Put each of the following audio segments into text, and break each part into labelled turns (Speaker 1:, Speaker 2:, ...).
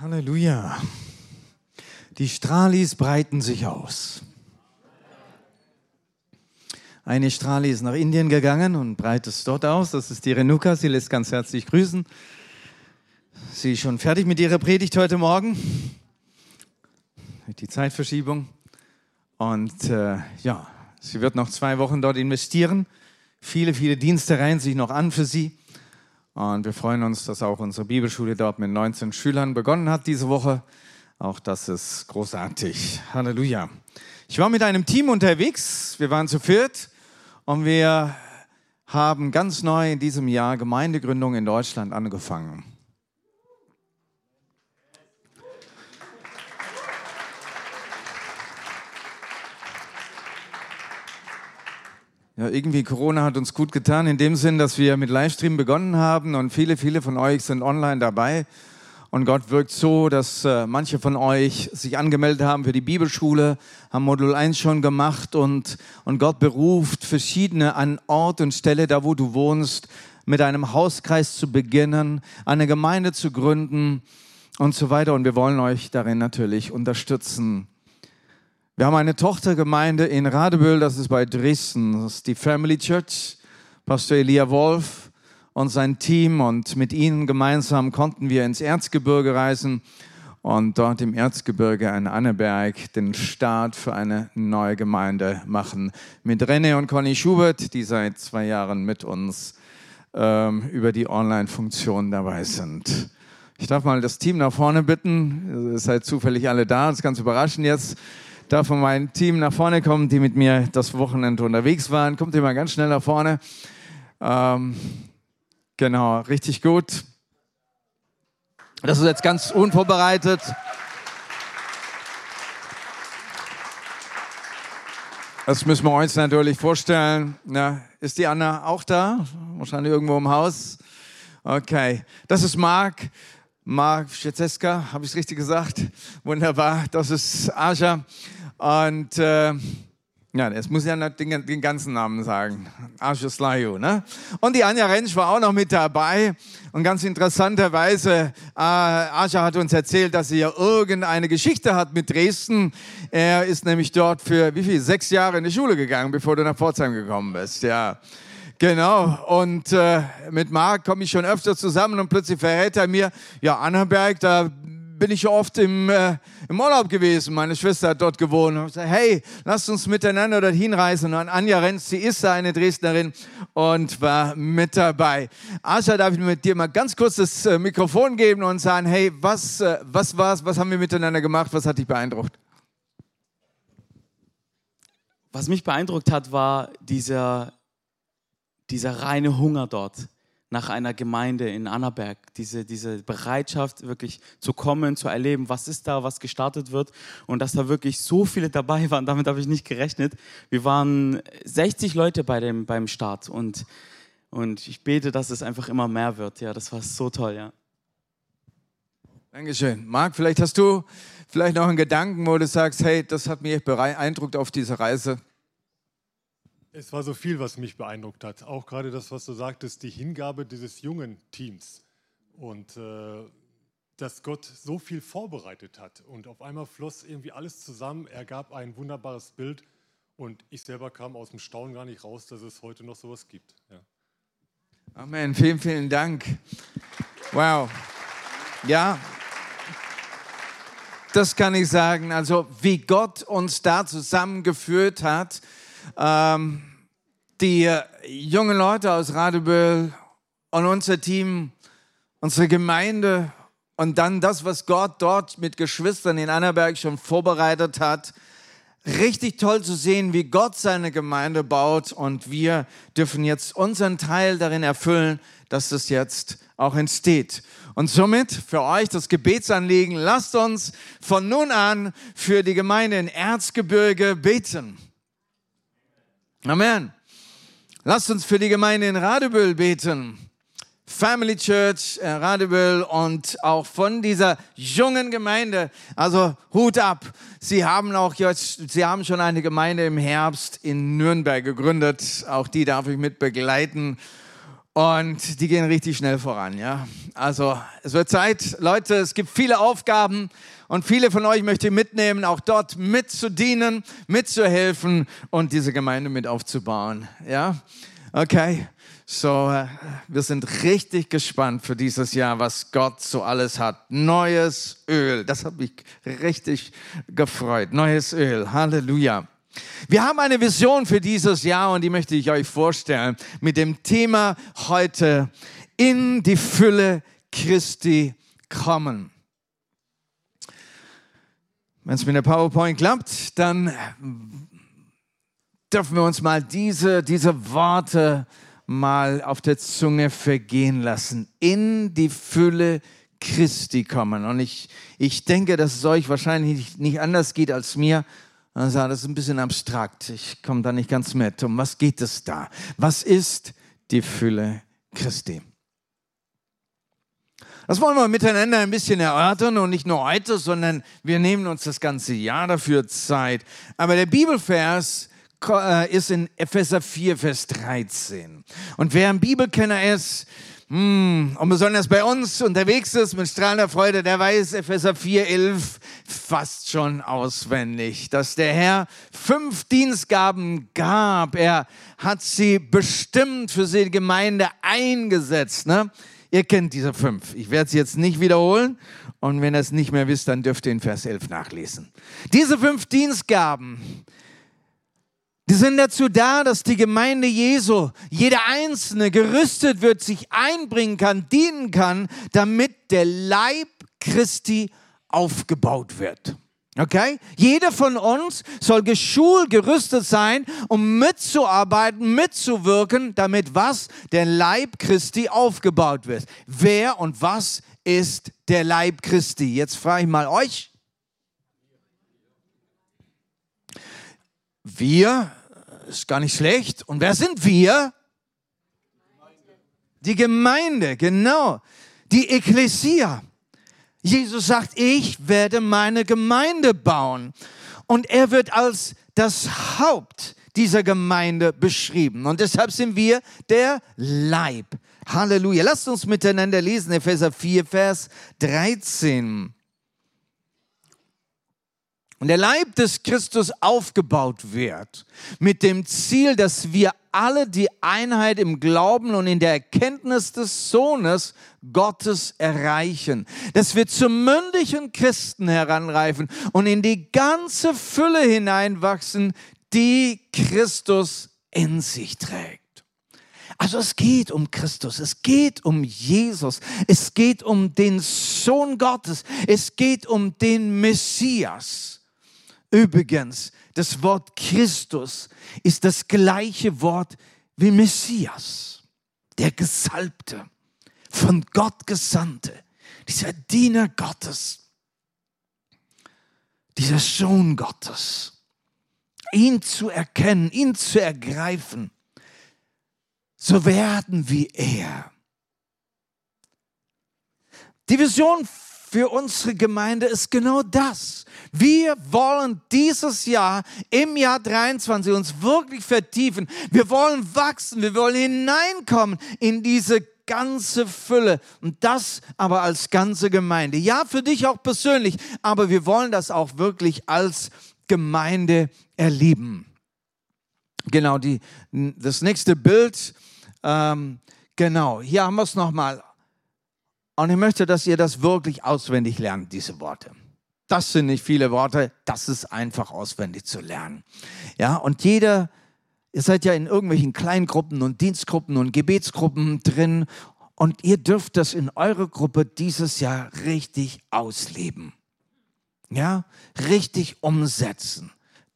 Speaker 1: Halleluja. Die Strahlis breiten sich aus. Eine Strahli ist nach Indien gegangen und breitet es dort aus. Das ist die Renuka. Sie lässt ganz herzlich grüßen. Sie ist schon fertig mit ihrer Predigt heute Morgen. Die Zeitverschiebung. Und äh, ja, sie wird noch zwei Wochen dort investieren. Viele, viele Dienste reihen sich noch an für sie. Und wir freuen uns, dass auch unsere Bibelschule dort mit 19 Schülern begonnen hat diese Woche. Auch das ist großartig. Halleluja. Ich war mit einem Team unterwegs. Wir waren zu viert und wir haben ganz neu in diesem Jahr Gemeindegründung in Deutschland angefangen. Ja, irgendwie Corona hat uns gut getan, in dem Sinn, dass wir mit Livestream begonnen haben und viele, viele von euch sind online dabei. Und Gott wirkt so, dass äh, manche von euch sich angemeldet haben für die Bibelschule, haben Modul 1 schon gemacht und, und Gott beruft verschiedene an Ort und Stelle, da wo du wohnst, mit einem Hauskreis zu beginnen, eine Gemeinde zu gründen und so weiter. Und wir wollen euch darin natürlich unterstützen. Wir haben eine Tochtergemeinde in Radebüll, das ist bei Dresden, das ist die Family Church. Pastor Elia Wolf und sein Team und mit ihnen gemeinsam konnten wir ins Erzgebirge reisen und dort im Erzgebirge in Anneberg den Start für eine neue Gemeinde machen. Mit René und Conny Schubert, die seit zwei Jahren mit uns ähm, über die Online-Funktion dabei sind. Ich darf mal das Team nach vorne bitten. Ihr seid zufällig alle da. Das ist ganz überraschend jetzt darf von meinem Team nach vorne kommen, die mit mir das Wochenende unterwegs waren. Kommt ihr mal ganz schnell nach vorne. Ähm, genau, richtig gut. Das ist jetzt ganz unvorbereitet. Das müssen wir uns natürlich vorstellen. Ja, ist die Anna auch da? Wahrscheinlich irgendwo im Haus. Okay, das ist Marc. Marc Schezeska, habe ich es richtig gesagt? Wunderbar. Das ist Aja. Und äh, ja, jetzt muss ich ja den, den ganzen Namen sagen. Arscheslayu, ne? Und die Anja Rentsch war auch noch mit dabei. Und ganz interessanterweise, äh, Ascha hat uns erzählt, dass sie ja irgendeine Geschichte hat mit Dresden. Er ist nämlich dort für, wie viel, sechs Jahre in die Schule gegangen, bevor du nach Pforzheim gekommen bist, ja. Genau, und äh, mit Marc komme ich schon öfter zusammen und plötzlich verrät er mir, ja, Annaberg, da bin ich oft im, äh, im Urlaub gewesen. Meine Schwester hat dort gewohnt. Und ich gesagt, hey, lasst uns miteinander dorthin reisen. Und Anja Renz, sie ist da eine Dresdnerin und war mit dabei. Ascha, darf ich mit dir mal ganz kurz das äh, Mikrofon geben und sagen, hey, was, äh, was war's? Was haben wir miteinander gemacht? Was hat dich beeindruckt?
Speaker 2: Was mich beeindruckt hat, war dieser, dieser reine Hunger dort nach einer Gemeinde in Annaberg. Diese, diese Bereitschaft, wirklich zu kommen, zu erleben, was ist da, was gestartet wird. Und dass da wirklich so viele dabei waren, damit habe ich nicht gerechnet. Wir waren 60 Leute bei dem, beim Start und, und ich bete, dass es einfach immer mehr wird. Ja, das war so toll, ja.
Speaker 1: Dankeschön. Marc, vielleicht hast du vielleicht noch einen Gedanken, wo du sagst, hey, das hat mich beeindruckt auf dieser Reise.
Speaker 3: Es war so viel, was mich beeindruckt hat. Auch gerade das, was du sagtest, die Hingabe dieses jungen Teams. Und äh, dass Gott so viel vorbereitet hat. Und auf einmal floss irgendwie alles zusammen. Er gab ein wunderbares Bild. Und ich selber kam aus dem Staunen gar nicht raus, dass es heute noch sowas gibt. Ja.
Speaker 1: Amen. Vielen, vielen Dank. Wow. Ja, das kann ich sagen. Also, wie Gott uns da zusammengeführt hat, ähm, die jungen Leute aus Radebüll und unser Team, unsere Gemeinde und dann das, was Gott dort mit Geschwistern in Annaberg schon vorbereitet hat. Richtig toll zu sehen, wie Gott seine Gemeinde baut und wir dürfen jetzt unseren Teil darin erfüllen, dass das jetzt auch entsteht. Und somit für euch das Gebetsanliegen, lasst uns von nun an für die Gemeinde in Erzgebirge beten. Amen. Lasst uns für die Gemeinde in Radebüll beten. Family Church äh, Radebüll und auch von dieser jungen Gemeinde. Also Hut ab. Sie haben auch jetzt, Sie haben schon eine Gemeinde im Herbst in Nürnberg gegründet. Auch die darf ich mit begleiten. Und die gehen richtig schnell voran, ja. Also es wird Zeit, Leute, es gibt viele Aufgaben und viele von euch möchte ich mitnehmen, auch dort mitzudienen, mitzuhelfen und diese Gemeinde mit aufzubauen, ja. Okay, so äh, wir sind richtig gespannt für dieses Jahr, was Gott so alles hat. Neues Öl, das hat mich richtig gefreut. Neues Öl, Halleluja. Wir haben eine Vision für dieses Jahr und die möchte ich euch vorstellen mit dem Thema heute in die Fülle Christi kommen. Wenn es mit der PowerPoint klappt, dann dürfen wir uns mal diese, diese Worte mal auf der Zunge vergehen lassen. In die Fülle Christi kommen. Und ich, ich denke, dass es euch wahrscheinlich nicht anders geht als mir. Sagt, das ist ein bisschen abstrakt. Ich komme da nicht ganz mit. Um was geht es da? Was ist die Fülle Christi? Das wollen wir miteinander ein bisschen erörtern und nicht nur heute, sondern wir nehmen uns das ganze Jahr dafür Zeit. Aber der Bibelvers äh, ist in Epheser 4, Vers 13. Und wer ein Bibelkenner ist, hm, und besonders bei uns unterwegs ist mit strahlender Freude, der weiß Epheser 4,11 fast schon auswendig, dass der Herr fünf Dienstgaben gab. Er hat sie bestimmt für die Gemeinde eingesetzt. Ne? Ihr kennt diese fünf. Ich werde sie jetzt nicht wiederholen. Und wenn ihr es nicht mehr wisst, dann dürft ihr in Vers 11 nachlesen. Diese fünf Dienstgaben, die sind dazu da, dass die Gemeinde Jesu, jeder Einzelne gerüstet wird, sich einbringen kann, dienen kann, damit der Leib Christi aufgebaut wird. Okay? Jeder von uns soll geschult, gerüstet sein, um mitzuarbeiten, mitzuwirken, damit was? Der Leib Christi aufgebaut wird. Wer und was ist der Leib Christi? Jetzt frage ich mal euch. Wir ist gar nicht schlecht. Und wer sind wir? Die Gemeinde, genau. Die Ekklesia. Jesus sagt, ich werde meine Gemeinde bauen. Und er wird als das Haupt dieser Gemeinde beschrieben. Und deshalb sind wir der Leib. Halleluja. Lasst uns miteinander lesen, Epheser 4, Vers 13. Und der Leib des Christus aufgebaut wird mit dem Ziel, dass wir alle die Einheit im Glauben und in der Erkenntnis des Sohnes Gottes erreichen. Dass wir zum mündigen Christen heranreifen und in die ganze Fülle hineinwachsen, die Christus in sich trägt. Also es geht um Christus, es geht um Jesus, es geht um den Sohn Gottes, es geht um den Messias. Übrigens, das Wort Christus ist das gleiche Wort wie Messias, der Gesalbte, von Gott Gesandte, dieser Diener Gottes, dieser Sohn Gottes. Ihn zu erkennen, ihn zu ergreifen, so werden wie er. Die Vision für unsere Gemeinde ist genau das. Wir wollen dieses Jahr, im Jahr 23, uns wirklich vertiefen. Wir wollen wachsen. Wir wollen hineinkommen in diese ganze Fülle und das aber als ganze Gemeinde. Ja, für dich auch persönlich, aber wir wollen das auch wirklich als Gemeinde erleben. Genau, die, das nächste Bild. Ähm, genau, hier haben wir es nochmal. Und ich möchte, dass ihr das wirklich auswendig lernt, diese Worte. Das sind nicht viele Worte, das ist einfach auswendig zu lernen. Ja, und jeder, ihr seid ja in irgendwelchen Kleingruppen und Dienstgruppen und Gebetsgruppen drin und ihr dürft das in eurer Gruppe dieses Jahr richtig ausleben. Ja, richtig umsetzen.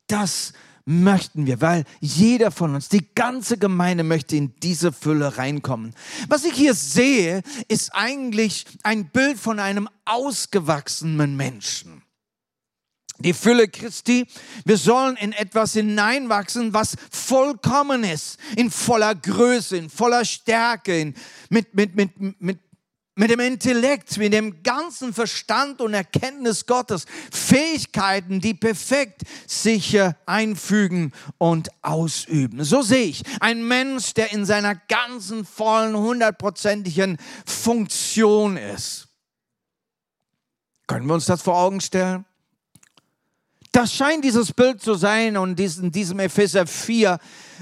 Speaker 1: Das möchten wir, weil jeder von uns, die ganze Gemeinde möchte in diese Fülle reinkommen. Was ich hier sehe, ist eigentlich ein Bild von einem ausgewachsenen Menschen. Die Fülle Christi, wir sollen in etwas hineinwachsen, was vollkommen ist, in voller Größe, in voller Stärke, in, mit, mit, mit, mit mit dem Intellekt, mit dem ganzen Verstand und Erkenntnis Gottes, Fähigkeiten, die perfekt sich einfügen und ausüben. So sehe ich ein Mensch, der in seiner ganzen vollen, hundertprozentigen Funktion ist. Können wir uns das vor Augen stellen? Das scheint dieses Bild zu sein und in diesem Epheser 4,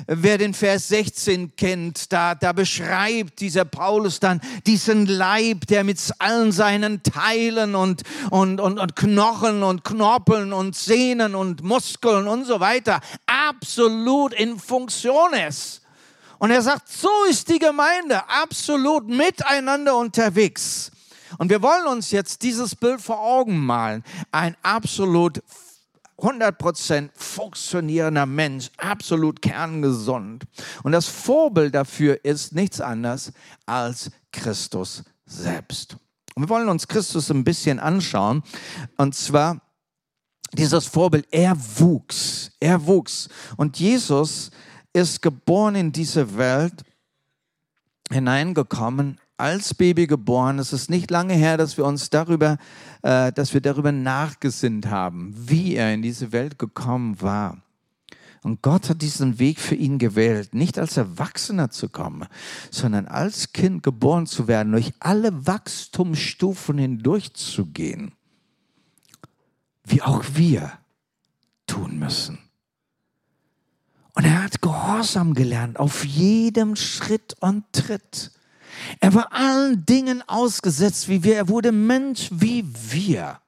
Speaker 1: wer den Vers 16 kennt, da, da beschreibt dieser Paulus dann diesen Leib, der mit allen seinen Teilen und, und, und, und Knochen und Knorpeln und Sehnen und Muskeln und so weiter absolut in Funktion ist. Und er sagt, so ist die Gemeinde absolut miteinander unterwegs. Und wir wollen uns jetzt dieses Bild vor Augen malen. Ein absolut 100% funktionierender Mensch, absolut kerngesund. Und das Vorbild dafür ist nichts anderes als Christus selbst. Und wir wollen uns Christus ein bisschen anschauen. Und zwar dieses Vorbild, er wuchs, er wuchs. Und Jesus ist geboren in diese Welt hineingekommen als Baby geboren. Es ist nicht lange her, dass wir uns darüber, äh, dass wir darüber nachgesinnt haben, wie er in diese Welt gekommen war. Und Gott hat diesen Weg für ihn gewählt, nicht als Erwachsener zu kommen, sondern als Kind geboren zu werden, durch alle Wachstumsstufen hindurchzugehen, wie auch wir tun müssen. Und er hat Gehorsam gelernt auf jedem Schritt und Tritt. Er war allen Dingen ausgesetzt wie wir. Er wurde Mensch wie wir.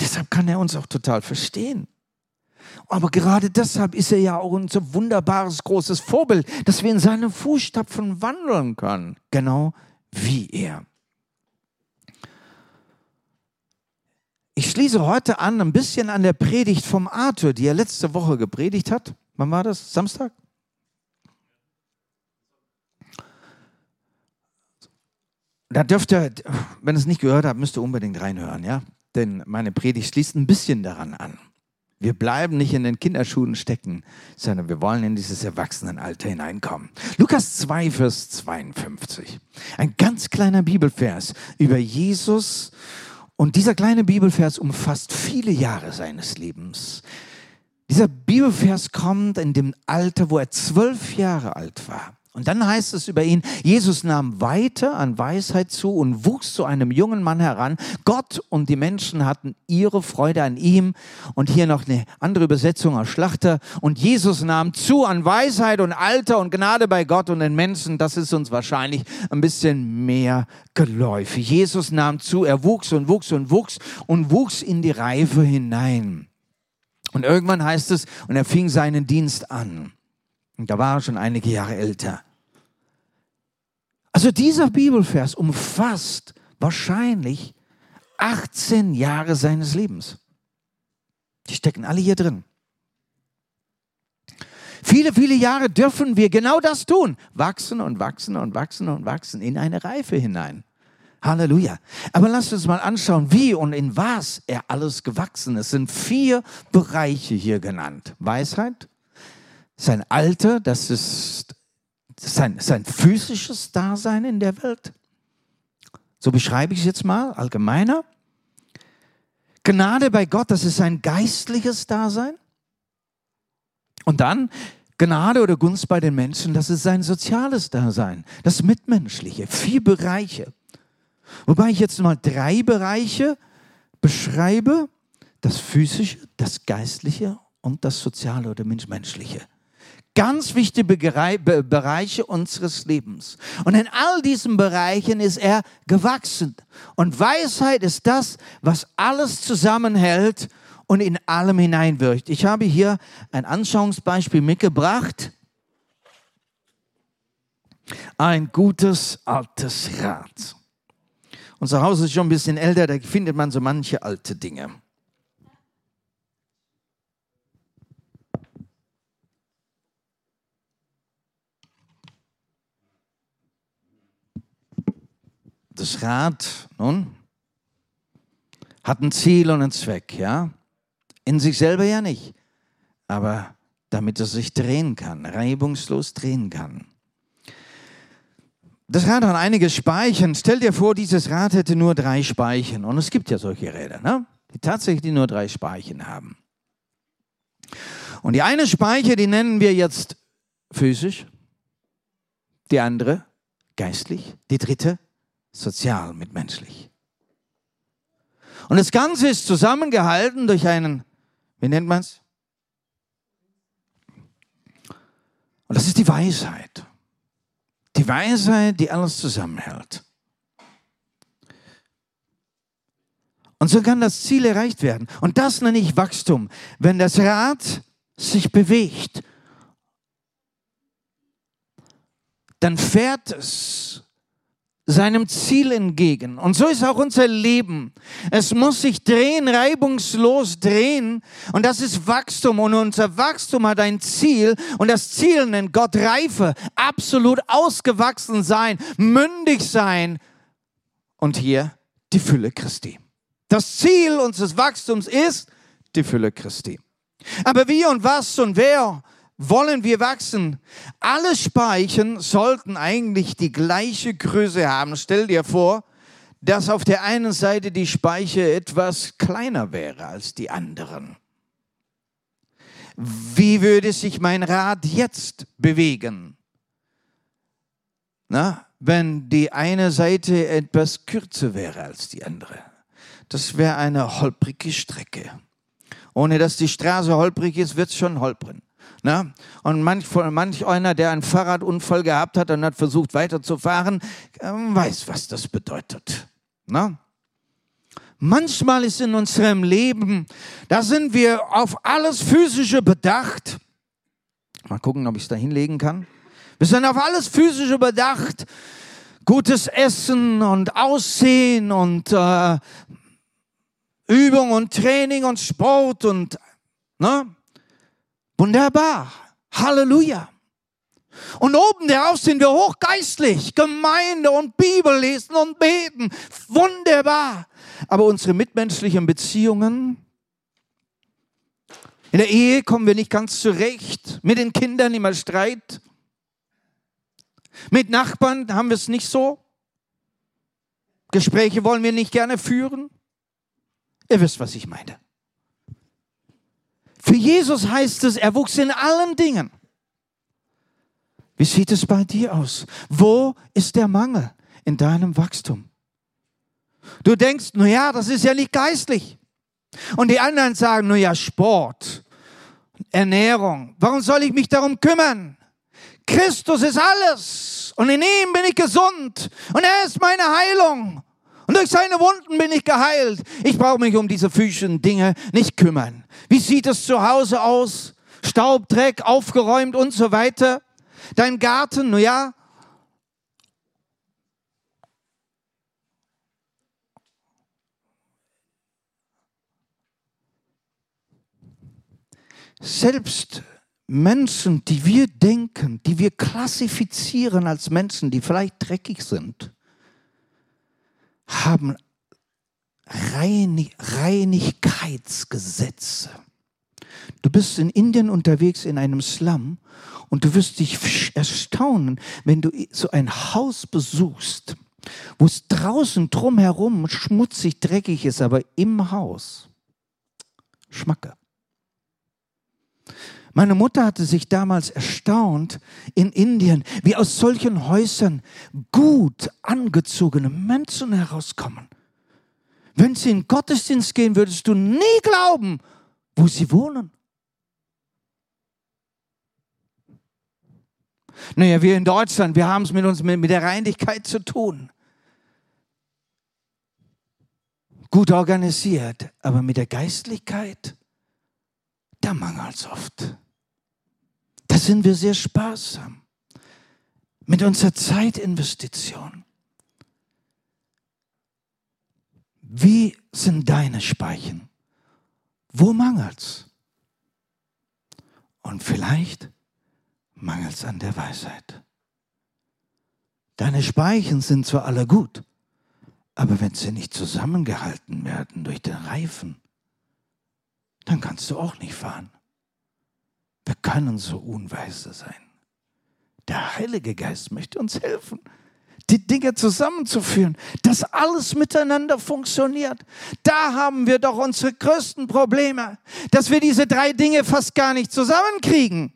Speaker 1: Deshalb kann er uns auch total verstehen. Aber gerade deshalb ist er ja auch unser wunderbares großes Vorbild, dass wir in seine Fußstapfen wandeln können. Genau wie er. Ich schließe heute an, ein bisschen an der Predigt vom Arthur, die er letzte Woche gepredigt hat. Wann war das? Samstag? Da dürft ihr, wenn ihr es nicht gehört habt, müsst ihr unbedingt reinhören, ja? Denn meine Predigt schließt ein bisschen daran an. Wir bleiben nicht in den Kinderschuhen stecken, sondern wir wollen in dieses Erwachsenenalter hineinkommen. Lukas 2, Vers 52. Ein ganz kleiner Bibelvers über Jesus. Und dieser kleine Bibelvers umfasst viele Jahre seines Lebens. Dieser Bibelvers kommt in dem Alter, wo er zwölf Jahre alt war. Und dann heißt es über ihn, Jesus nahm weiter an Weisheit zu und wuchs zu einem jungen Mann heran. Gott und die Menschen hatten ihre Freude an ihm. Und hier noch eine andere Übersetzung aus Schlachter. Und Jesus nahm zu an Weisheit und Alter und Gnade bei Gott und den Menschen. Das ist uns wahrscheinlich ein bisschen mehr geläufig. Jesus nahm zu, er wuchs und wuchs und wuchs und wuchs in die Reife hinein. Und irgendwann heißt es, und er fing seinen Dienst an. Und da war er schon einige Jahre älter. Also dieser Bibelvers umfasst wahrscheinlich 18 Jahre seines Lebens. Die stecken alle hier drin. Viele, viele Jahre dürfen wir genau das tun. Wachsen und wachsen und wachsen und wachsen in eine Reife hinein. Halleluja. Aber lasst uns mal anschauen, wie und in was er alles gewachsen ist. Es sind vier Bereiche hier genannt. Weisheit, sein Alter, das ist sein, sein physisches Dasein in der Welt. So beschreibe ich es jetzt mal allgemeiner. Gnade bei Gott, das ist sein geistliches Dasein. Und dann Gnade oder Gunst bei den Menschen, das ist sein soziales Dasein, das Mitmenschliche, vier Bereiche. Wobei ich jetzt mal drei Bereiche beschreibe, das physische, das geistliche und das soziale oder menschliche ganz wichtige Bereiche unseres Lebens. Und in all diesen Bereichen ist er gewachsen. Und Weisheit ist das, was alles zusammenhält und in allem hineinwirkt. Ich habe hier ein Anschauungsbeispiel mitgebracht. Ein gutes altes Rad. Unser Haus ist schon ein bisschen älter, da findet man so manche alte Dinge. Das Rad, nun, hat ein Ziel und einen Zweck, ja? In sich selber ja nicht, aber damit es sich drehen kann, reibungslos drehen kann. Das Rad hat einige Speichen. Stell dir vor, dieses Rad hätte nur drei Speichen. Und es gibt ja solche Räder, ne? die tatsächlich nur drei Speichen haben. Und die eine Speiche, die nennen wir jetzt physisch, die andere geistlich, die dritte sozial mitmenschlich. Und das Ganze ist zusammengehalten durch einen, wie nennt man es? Und das ist die Weisheit. Die Weisheit, die alles zusammenhält. Und so kann das Ziel erreicht werden. Und das nenne ich Wachstum. Wenn das Rad sich bewegt, dann fährt es seinem Ziel entgegen. Und so ist auch unser Leben. Es muss sich drehen, reibungslos drehen. Und das ist Wachstum. Und unser Wachstum hat ein Ziel. Und das Ziel nennt Gott Reife. Absolut ausgewachsen sein, mündig sein. Und hier die Fülle Christi. Das Ziel unseres Wachstums ist die Fülle Christi. Aber wie und was und wer wollen wir wachsen? Alle Speichen sollten eigentlich die gleiche Größe haben. Stell dir vor, dass auf der einen Seite die Speiche etwas kleiner wäre als die anderen. Wie würde sich mein Rad jetzt bewegen? Na, wenn die eine Seite etwas kürzer wäre als die andere das wäre eine holprige Strecke. Ohne dass die Straße holprig ist, wird es schon holprig. Na? Und manch, manch einer, der einen Fahrradunfall gehabt hat und hat versucht weiterzufahren, ähm, weiß, was das bedeutet. Na? Manchmal ist in unserem Leben, da sind wir auf alles Physische bedacht. Mal gucken, ob ich es da hinlegen kann. Wir sind auf alles Physische bedacht. Gutes Essen und Aussehen und äh, Übung und Training und Sport und ne? Wunderbar. Halleluja. Und oben darauf sind wir hochgeistlich, Gemeinde und Bibel lesen und beten. Wunderbar. Aber unsere mitmenschlichen Beziehungen, in der Ehe kommen wir nicht ganz zurecht, mit den Kindern immer Streit. Mit Nachbarn haben wir es nicht so. Gespräche wollen wir nicht gerne führen. Ihr wisst, was ich meine. Für Jesus heißt es, er wuchs in allen Dingen. Wie sieht es bei dir aus? Wo ist der Mangel in deinem Wachstum? Du denkst, na ja, das ist ja nicht geistlich. Und die anderen sagen, na ja, Sport, Ernährung. Warum soll ich mich darum kümmern? Christus ist alles. Und in ihm bin ich gesund. Und er ist meine Heilung. Und durch seine Wunden bin ich geheilt. Ich brauche mich um diese physischen Dinge nicht kümmern. Wie sieht es zu Hause aus? Staub, Dreck, aufgeräumt und so weiter. Dein Garten, nun ja. Selbst Menschen, die wir denken, die wir klassifizieren als Menschen, die vielleicht dreckig sind, haben Reinig Reinigkeitsgesetze. Du bist in Indien unterwegs in einem Slum und du wirst dich erstaunen, wenn du so ein Haus besuchst, wo es draußen drumherum schmutzig, dreckig ist, aber im Haus Schmacke. Meine Mutter hatte sich damals erstaunt in Indien, wie aus solchen Häusern gut angezogene Menschen herauskommen. Wenn sie in den Gottesdienst gehen, würdest du nie glauben, wo sie wohnen. Naja, wir in Deutschland, wir haben es mit uns mit, mit der Reinigkeit zu tun. Gut organisiert, aber mit der Geistlichkeit, da mangelt es oft. Da sind wir sehr sparsam mit unserer Zeitinvestition. Wie sind deine Speichen? Wo mangelt's? Und vielleicht mangelt's an der Weisheit. Deine Speichen sind zwar alle gut, aber wenn sie nicht zusammengehalten werden durch den Reifen, dann kannst du auch nicht fahren. Wir können so unweise sein. Der Heilige Geist möchte uns helfen, die Dinge zusammenzuführen, dass alles miteinander funktioniert. Da haben wir doch unsere größten Probleme, dass wir diese drei Dinge fast gar nicht zusammenkriegen.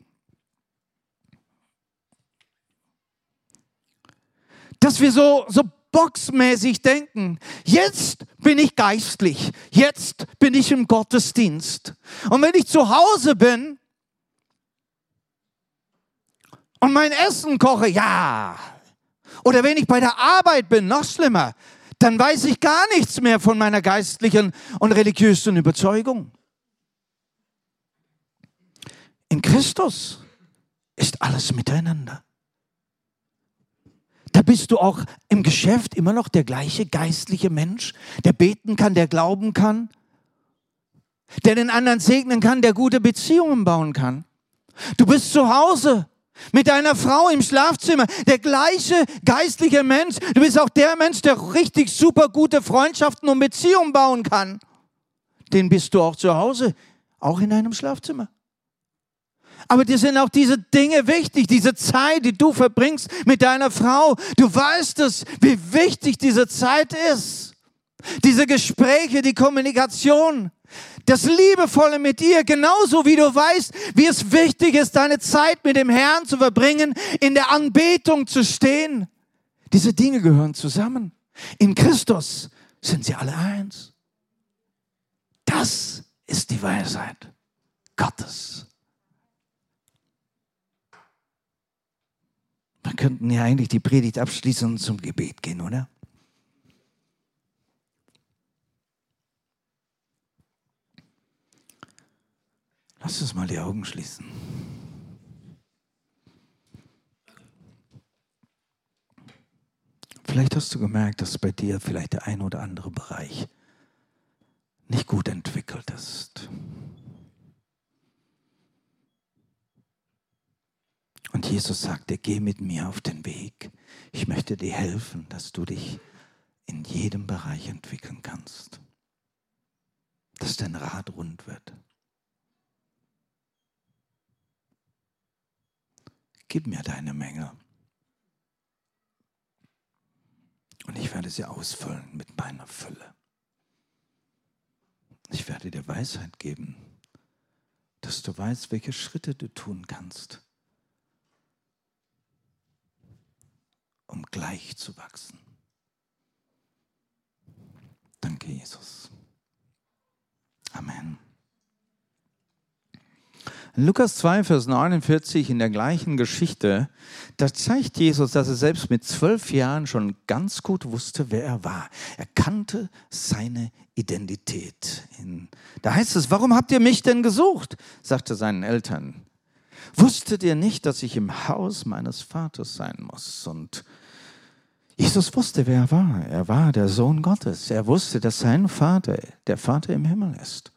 Speaker 1: Dass wir so, so boxmäßig denken. Jetzt bin ich geistlich. Jetzt bin ich im Gottesdienst. Und wenn ich zu Hause bin und mein Essen koche, ja. Oder wenn ich bei der Arbeit bin, noch schlimmer, dann weiß ich gar nichts mehr von meiner geistlichen und religiösen Überzeugung. In Christus ist alles miteinander. Da bist du auch im Geschäft immer noch der gleiche geistliche Mensch, der beten kann, der glauben kann, der den anderen segnen kann, der gute Beziehungen bauen kann. Du bist zu Hause mit deiner Frau im Schlafzimmer, der gleiche geistliche Mensch. Du bist auch der Mensch, der richtig super gute Freundschaften und Beziehungen bauen kann. Den bist du auch zu Hause, auch in deinem Schlafzimmer. Aber dir sind auch diese Dinge wichtig, diese Zeit, die du verbringst mit deiner Frau. Du weißt es, wie wichtig diese Zeit ist. Diese Gespräche, die Kommunikation, das Liebevolle mit ihr, genauso wie du weißt, wie es wichtig ist, deine Zeit mit dem Herrn zu verbringen, in der Anbetung zu stehen. Diese Dinge gehören zusammen. In Christus sind sie alle eins. Das ist die Weisheit Gottes. Wir könnten ja eigentlich die Predigt abschließen und zum Gebet gehen, oder? Lass uns mal die Augen schließen. Vielleicht hast du gemerkt, dass bei dir vielleicht der ein oder andere Bereich nicht gut entwickelt ist. Und Jesus sagte, geh mit mir auf den Weg. Ich möchte dir helfen, dass du dich in jedem Bereich entwickeln kannst. Dass dein Rad rund wird. Gib mir deine Menge. Und ich werde sie ausfüllen mit meiner Fülle. Ich werde dir Weisheit geben, dass du weißt, welche Schritte du tun kannst um gleich zu wachsen. Danke, Jesus. Amen. In Lukas 2, Vers 49 in der gleichen Geschichte, da zeigt Jesus, dass er selbst mit zwölf Jahren schon ganz gut wusste, wer er war. Er kannte seine Identität. Da heißt es, warum habt ihr mich denn gesucht? sagte seinen Eltern. Wusstet ihr nicht, dass ich im Haus meines Vaters sein muss? Und Jesus wusste, wer er war. Er war der Sohn Gottes. Er wusste, dass sein Vater der Vater im Himmel ist.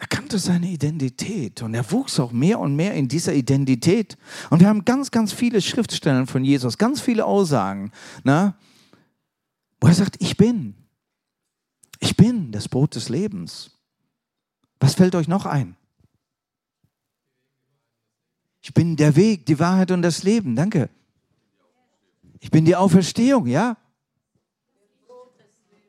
Speaker 1: Er kannte seine Identität und er wuchs auch mehr und mehr in dieser Identität. Und wir haben ganz, ganz viele Schriftstellen von Jesus, ganz viele Aussagen, na, wo er sagt, ich bin. Ich bin das Brot des Lebens. Was fällt euch noch ein? Ich bin der Weg, die Wahrheit und das Leben. Danke. Ich bin die Auferstehung, ja?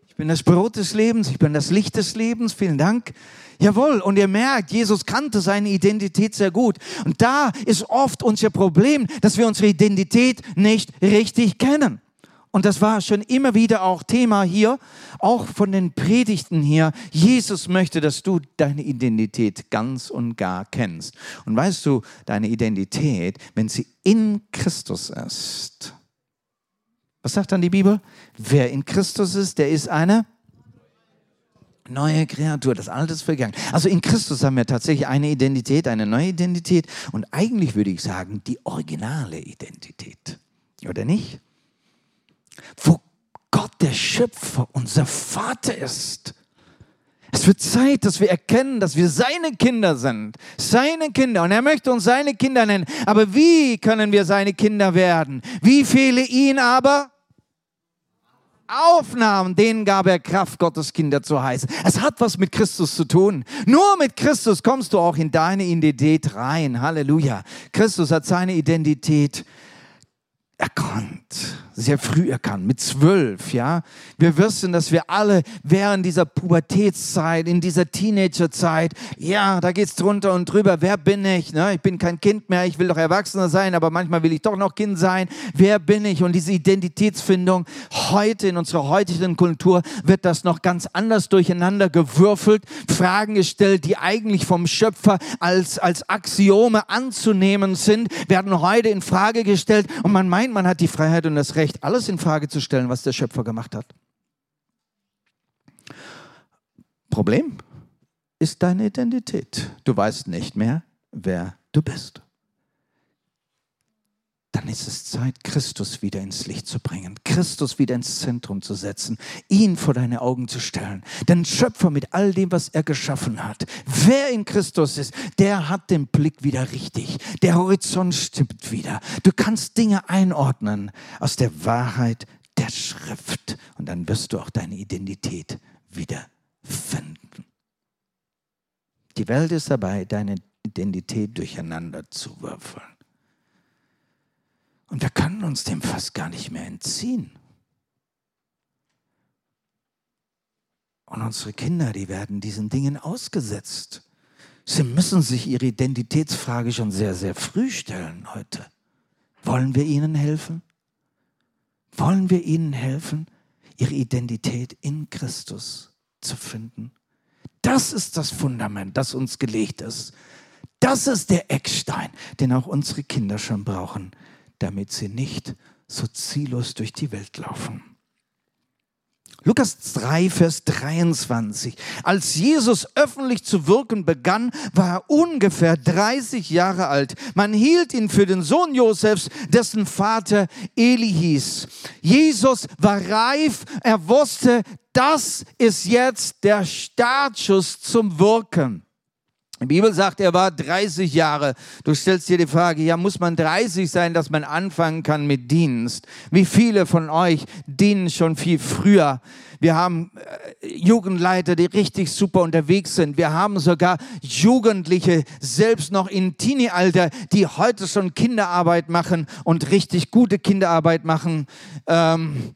Speaker 1: Ich bin das Brot des Lebens, ich bin das Licht des Lebens. Vielen Dank. Jawohl, und ihr merkt, Jesus kannte seine Identität sehr gut. Und da ist oft unser Problem, dass wir unsere Identität nicht richtig kennen. Und das war schon immer wieder auch Thema hier, auch von den Predigten hier. Jesus möchte, dass du deine Identität ganz und gar kennst. Und weißt du, deine Identität, wenn sie in Christus ist, was sagt dann die Bibel? Wer in Christus ist, der ist eine neue Kreatur. Das Alte ist vergangen. Also in Christus haben wir tatsächlich eine Identität, eine neue Identität und eigentlich würde ich sagen, die originale Identität. Oder nicht? Wo Gott der Schöpfer, unser Vater ist. Es wird Zeit, dass wir erkennen, dass wir seine Kinder sind. Seine Kinder. Und er möchte uns seine Kinder nennen. Aber wie können wir seine Kinder werden? Wie fehle ihn aber? Aufnahmen, denen gab er Kraft, Gottes Kinder zu heißen. Es hat was mit Christus zu tun. Nur mit Christus kommst du auch in deine Identität rein. Halleluja. Christus hat seine Identität erkannt, sehr früh erkannt, mit zwölf, ja. Wir wissen, dass wir alle während dieser Pubertätszeit, in dieser Teenagerzeit, ja, da geht's drunter und drüber. Wer bin ich? Ne? Ich bin kein Kind mehr, ich will doch Erwachsener sein, aber manchmal will ich doch noch Kind sein. Wer bin ich? Und diese Identitätsfindung heute in unserer heutigen Kultur wird das noch ganz anders durcheinander gewürfelt, Fragen gestellt, die eigentlich vom Schöpfer als, als Axiome anzunehmen sind, werden heute in Frage gestellt und man meint, man hat die Freiheit und das Recht, alles in Frage zu stellen, was der Schöpfer gemacht hat. Problem ist deine Identität. Du weißt nicht mehr, wer du bist dann ist es Zeit, Christus wieder ins Licht zu bringen, Christus wieder ins Zentrum zu setzen, ihn vor deine Augen zu stellen. Den Schöpfer mit all dem, was er geschaffen hat. Wer in Christus ist, der hat den Blick wieder richtig. Der Horizont stimmt wieder. Du kannst Dinge einordnen aus der Wahrheit der Schrift. Und dann wirst du auch deine Identität wieder finden. Die Welt ist dabei, deine Identität durcheinander zu würfeln. Und wir können uns dem fast gar nicht mehr entziehen. Und unsere Kinder, die werden diesen Dingen ausgesetzt. Sie müssen sich ihre Identitätsfrage schon sehr, sehr früh stellen heute. Wollen wir ihnen helfen? Wollen wir ihnen helfen, ihre Identität in Christus zu finden? Das ist das Fundament, das uns gelegt ist. Das ist der Eckstein, den auch unsere Kinder schon brauchen, damit sie nicht so ziellos durch die Welt laufen. Lukas 3, Vers 23. Als Jesus öffentlich zu wirken begann, war er ungefähr 30 Jahre alt. Man hielt ihn für den Sohn Josefs, dessen Vater Eli hieß. Jesus war reif. Er wusste, das ist jetzt der Startschuss zum Wirken. Die Bibel sagt, er war 30 Jahre. Du stellst dir die Frage, ja, muss man 30 sein, dass man anfangen kann mit Dienst? Wie viele von euch dienen schon viel früher? Wir haben äh, Jugendleiter, die richtig super unterwegs sind. Wir haben sogar Jugendliche, selbst noch in Teenie-Alter, die heute schon Kinderarbeit machen und richtig gute Kinderarbeit machen. Ähm,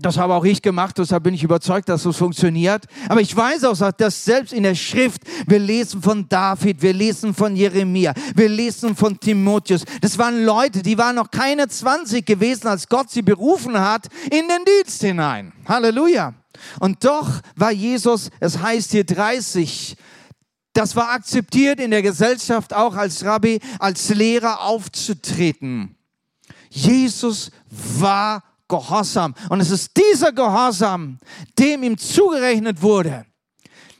Speaker 1: das habe auch ich gemacht, deshalb bin ich überzeugt, dass es funktioniert. Aber ich weiß auch, dass selbst in der Schrift, wir lesen von David, wir lesen von Jeremia, wir lesen von Timotheus. Das waren Leute, die waren noch keine 20 gewesen, als Gott sie berufen hat in den Dienst hinein. Halleluja. Und doch war Jesus, es heißt hier 30, das war akzeptiert in der Gesellschaft auch als Rabbi, als Lehrer aufzutreten. Jesus war Gehorsam. Und es ist dieser Gehorsam, dem ihm zugerechnet wurde.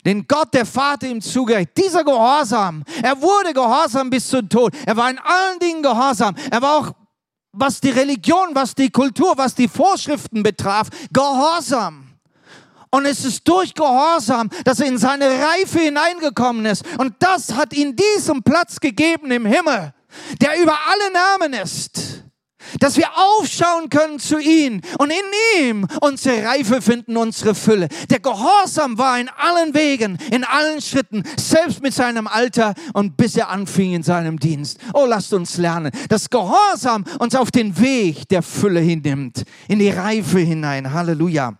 Speaker 1: Den Gott, der Vater ihm zugerechnet. Dieser Gehorsam. Er wurde gehorsam bis zum Tod. Er war in allen Dingen gehorsam. Er war auch, was die Religion, was die Kultur, was die Vorschriften betraf, gehorsam. Und es ist durch Gehorsam, dass er in seine Reife hineingekommen ist. Und das hat ihm diesen Platz gegeben im Himmel, der über alle Namen ist dass wir aufschauen können zu ihm und in ihm unsere Reife finden, unsere Fülle. Der Gehorsam war in allen Wegen, in allen Schritten, selbst mit seinem Alter und bis er anfing in seinem Dienst. Oh, lasst uns lernen, dass Gehorsam uns auf den Weg der Fülle hinnimmt, in die Reife hinein. Halleluja.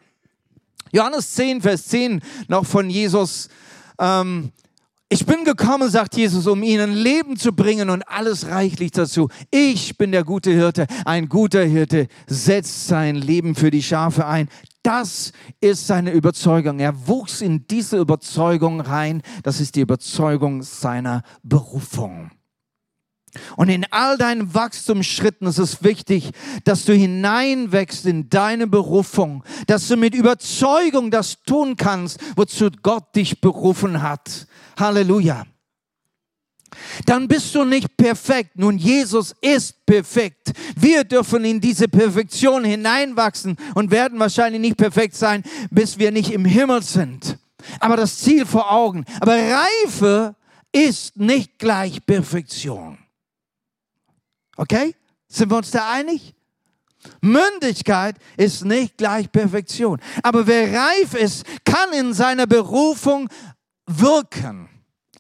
Speaker 1: Johannes 10, Vers 10 noch von Jesus. Ähm, ich bin gekommen, sagt Jesus, um ihnen Leben zu bringen und alles reichlich dazu. Ich bin der gute Hirte. Ein guter Hirte setzt sein Leben für die Schafe ein. Das ist seine Überzeugung. Er wuchs in diese Überzeugung rein. Das ist die Überzeugung seiner Berufung. Und in all deinen Wachstumsschritten ist es wichtig, dass du hineinwächst in deine Berufung, dass du mit Überzeugung das tun kannst, wozu Gott dich berufen hat. Halleluja. Dann bist du nicht perfekt. Nun, Jesus ist perfekt. Wir dürfen in diese Perfektion hineinwachsen und werden wahrscheinlich nicht perfekt sein, bis wir nicht im Himmel sind. Aber das Ziel vor Augen. Aber Reife ist nicht gleich Perfektion. Okay? Sind wir uns da einig? Mündigkeit ist nicht gleich Perfektion. Aber wer reif ist, kann in seiner Berufung wirken.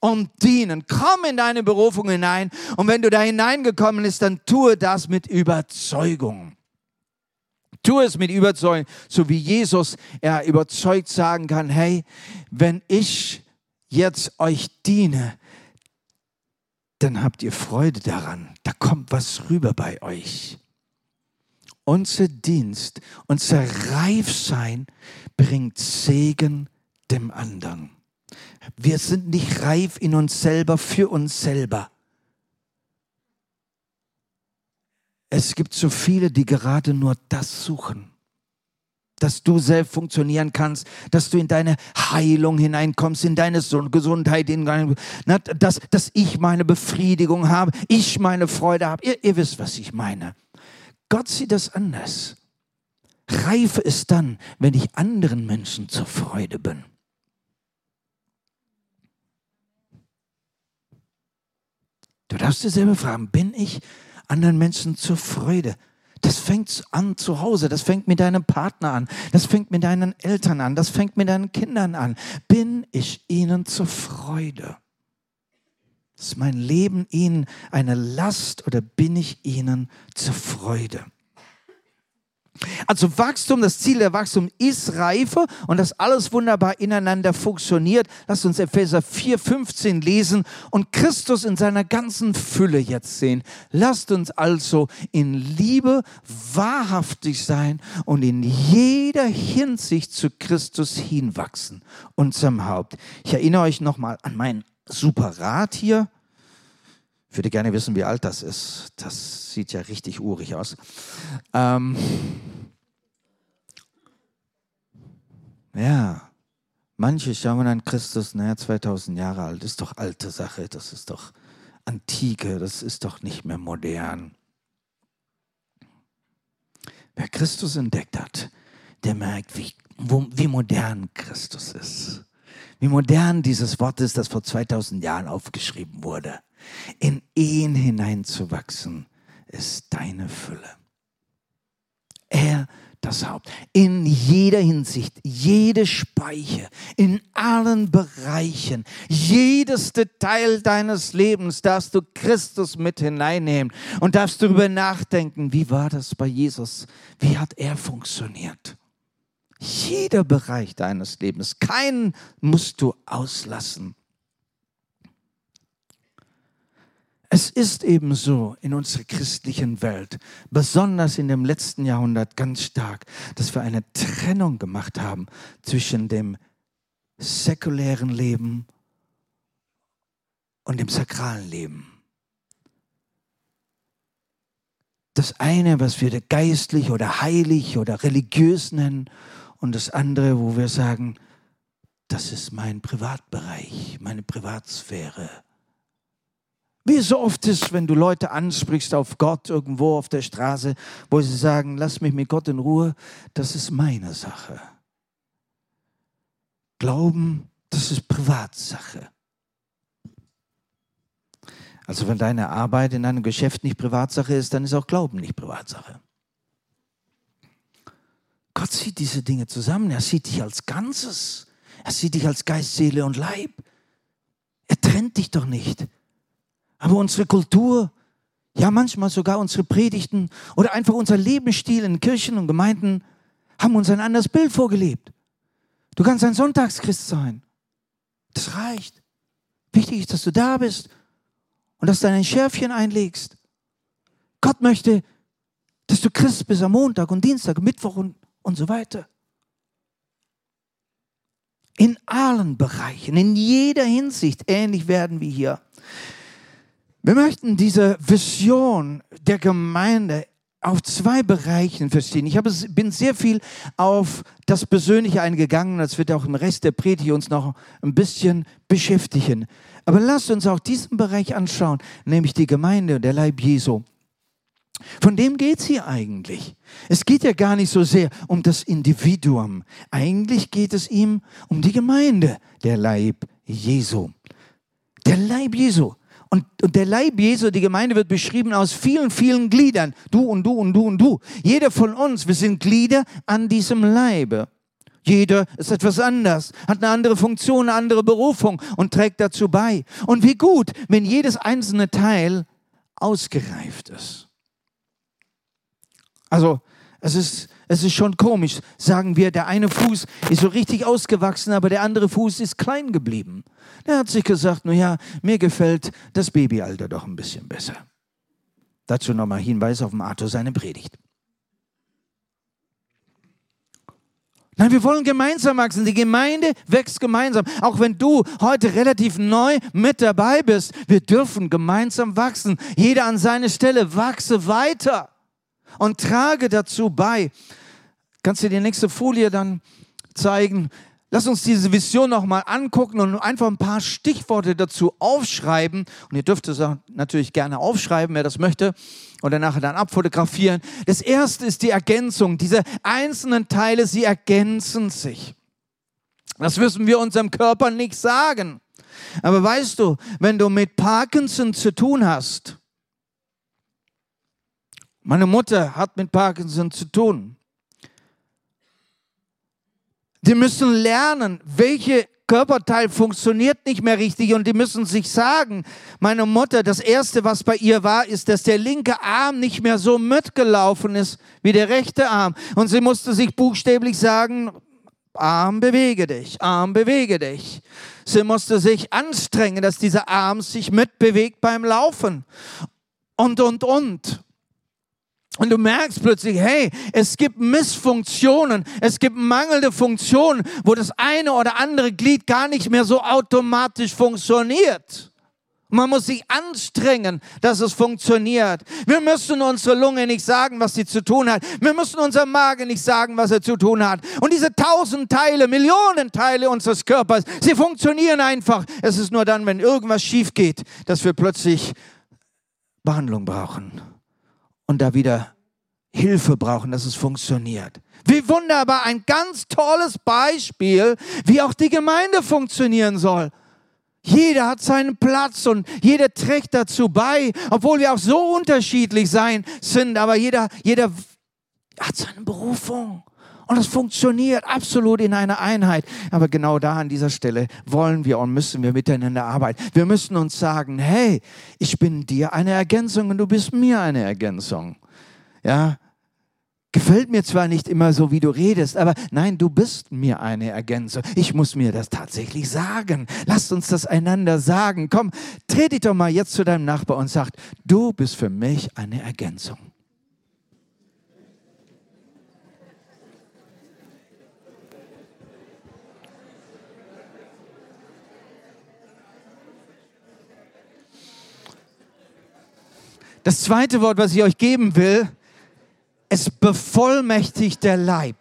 Speaker 1: und dienen. Komm in deine Berufung hinein. Und wenn du da hineingekommen bist, dann tue das mit Überzeugung. Tu es mit Überzeugung, so wie Jesus er überzeugt sagen kann, hey, wenn ich jetzt euch diene, dann habt ihr Freude daran. Da kommt was rüber bei euch. Unser Dienst, unser Reifsein bringt Segen dem anderen. Wir sind nicht reif in uns selber, für uns selber. Es gibt so viele, die gerade nur das suchen. Dass du selbst funktionieren kannst, dass du in deine Heilung hineinkommst, in deine Gesundheit, in deine, dass, dass ich meine Befriedigung habe, ich meine Freude habe. Ihr, ihr wisst, was ich meine. Gott sieht das anders. Reife ist dann, wenn ich anderen Menschen zur Freude bin. Du darfst dir selber fragen, bin ich anderen Menschen zur Freude? Das fängt an zu Hause, das fängt mit deinem Partner an, das fängt mit deinen Eltern an, das fängt mit deinen Kindern an. Bin ich ihnen zur Freude? Ist mein Leben ihnen eine Last oder bin ich ihnen zur Freude? Also Wachstum, das Ziel der Wachstum ist Reife und dass alles wunderbar ineinander funktioniert. Lasst uns Epheser 4,15 lesen und Christus in seiner ganzen Fülle jetzt sehen. Lasst uns also in Liebe wahrhaftig sein und in jeder Hinsicht zu Christus hinwachsen, unserem Haupt. Ich erinnere euch nochmal an meinen super Rat hier. Ich würde gerne wissen, wie alt das ist. Das sieht ja richtig urig aus. Ähm ja, manche schauen an Christus, naja, 2000 Jahre alt, ist doch alte Sache, das ist doch antike, das ist doch nicht mehr modern. Wer Christus entdeckt hat, der merkt, wie, wo, wie modern Christus ist. Wie modern dieses Wort ist, das vor 2000 Jahren aufgeschrieben wurde. In ihn hineinzuwachsen, ist deine Fülle. Er das Haupt. In jeder Hinsicht, jede Speiche, in allen Bereichen, jedes Detail deines Lebens darfst du Christus mit hineinnehmen und darfst darüber nachdenken, wie war das bei Jesus? Wie hat er funktioniert? Jeder Bereich deines Lebens, keinen musst du auslassen. Es ist eben so in unserer christlichen Welt, besonders in dem letzten Jahrhundert ganz stark, dass wir eine Trennung gemacht haben zwischen dem säkulären Leben und dem sakralen Leben. Das eine, was wir geistlich oder heilig oder religiös nennen, und das andere, wo wir sagen, das ist mein Privatbereich, meine Privatsphäre. Wie so oft ist, wenn du Leute ansprichst auf Gott irgendwo auf der Straße, wo sie sagen, lass mich mit Gott in Ruhe, das ist meine Sache. Glauben, das ist Privatsache. Also wenn deine Arbeit in deinem Geschäft nicht Privatsache ist, dann ist auch Glauben nicht Privatsache. Gott sieht diese Dinge zusammen. Er sieht dich als Ganzes. Er sieht dich als Geist, Seele und Leib. Er trennt dich doch nicht. Aber unsere Kultur, ja manchmal sogar unsere Predigten oder einfach unser Lebensstil in Kirchen und Gemeinden haben uns ein anderes Bild vorgelebt. Du kannst ein Sonntagschrist sein. Das reicht. Wichtig ist, dass du da bist und dass du ein Schärfchen einlegst. Gott möchte, dass du Christ bist am Montag und Dienstag, Mittwoch und, und so weiter. In allen Bereichen, in jeder Hinsicht ähnlich werden wir hier. Wir möchten diese Vision der Gemeinde auf zwei Bereichen verstehen. Ich habe, bin sehr viel auf das Persönliche eingegangen. Das wird auch im Rest der Predigt uns noch ein bisschen beschäftigen. Aber lasst uns auch diesen Bereich anschauen, nämlich die Gemeinde, der Leib Jesu. Von dem geht es hier eigentlich. Es geht ja gar nicht so sehr um das Individuum. Eigentlich geht es ihm um die Gemeinde, der Leib Jesu. Der Leib Jesu. Und, und der Leib Jesu, die Gemeinde wird beschrieben aus vielen, vielen Gliedern. Du und du und du und du. Jeder von uns, wir sind Glieder an diesem Leibe. Jeder ist etwas anders, hat eine andere Funktion, eine andere Berufung und trägt dazu bei. Und wie gut, wenn jedes einzelne Teil ausgereift ist. Also, es ist, es ist schon komisch, sagen wir, der eine Fuß ist so richtig ausgewachsen, aber der andere Fuß ist klein geblieben. Der hat sich gesagt, naja, mir gefällt das Babyalter doch ein bisschen besser. Dazu nochmal Hinweis auf Arthur seine Predigt. Nein, wir wollen gemeinsam wachsen. Die Gemeinde wächst gemeinsam. Auch wenn du heute relativ neu mit dabei bist, wir dürfen gemeinsam wachsen. Jeder an seine Stelle wachse weiter und trage dazu bei. Kannst du die nächste Folie dann zeigen? Lass uns diese Vision nochmal angucken und einfach ein paar Stichworte dazu aufschreiben. Und ihr dürft es natürlich gerne aufschreiben, wer das möchte, oder nachher dann abfotografieren. Das erste ist die Ergänzung. Diese einzelnen Teile, sie ergänzen sich. Das müssen wir unserem Körper nicht sagen. Aber weißt du, wenn du mit Parkinson zu tun hast, meine Mutter hat mit Parkinson zu tun. Die müssen lernen, welche Körperteil funktioniert nicht mehr richtig und die müssen sich sagen, meine Mutter, das Erste, was bei ihr war, ist, dass der linke Arm nicht mehr so mitgelaufen ist wie der rechte Arm. Und sie musste sich buchstäblich sagen, Arm bewege dich, Arm bewege dich. Sie musste sich anstrengen, dass dieser Arm sich mitbewegt beim Laufen. Und, und, und. Und du merkst plötzlich, hey, es gibt Missfunktionen, es gibt mangelnde Funktionen, wo das eine oder andere Glied gar nicht mehr so automatisch funktioniert. Man muss sich anstrengen, dass es funktioniert. Wir müssen unserer Lunge nicht sagen, was sie zu tun hat. Wir müssen unserem Magen nicht sagen, was er zu tun hat. Und diese tausend Teile, Millionen Teile unseres Körpers, sie funktionieren einfach. Es ist nur dann, wenn irgendwas schief geht, dass wir plötzlich Behandlung brauchen und da wieder Hilfe brauchen, dass es funktioniert. Wie wunderbar, ein ganz tolles Beispiel, wie auch die Gemeinde funktionieren soll. Jeder hat seinen Platz und jeder trägt dazu bei, obwohl wir auch so unterschiedlich sein sind, aber jeder, jeder hat seine Berufung. Und es funktioniert absolut in einer Einheit. Aber genau da an dieser Stelle wollen wir und müssen wir miteinander arbeiten. Wir müssen uns sagen, hey, ich bin dir eine Ergänzung und du bist mir eine Ergänzung. Ja, gefällt mir zwar nicht immer so, wie du redest, aber nein, du bist mir eine Ergänzung. Ich muss mir das tatsächlich sagen. Lasst uns das einander sagen. Komm, dich doch mal jetzt zu deinem Nachbar und sag, du bist für mich eine Ergänzung. Das zweite Wort, was ich euch geben will, es bevollmächtigt der Leib.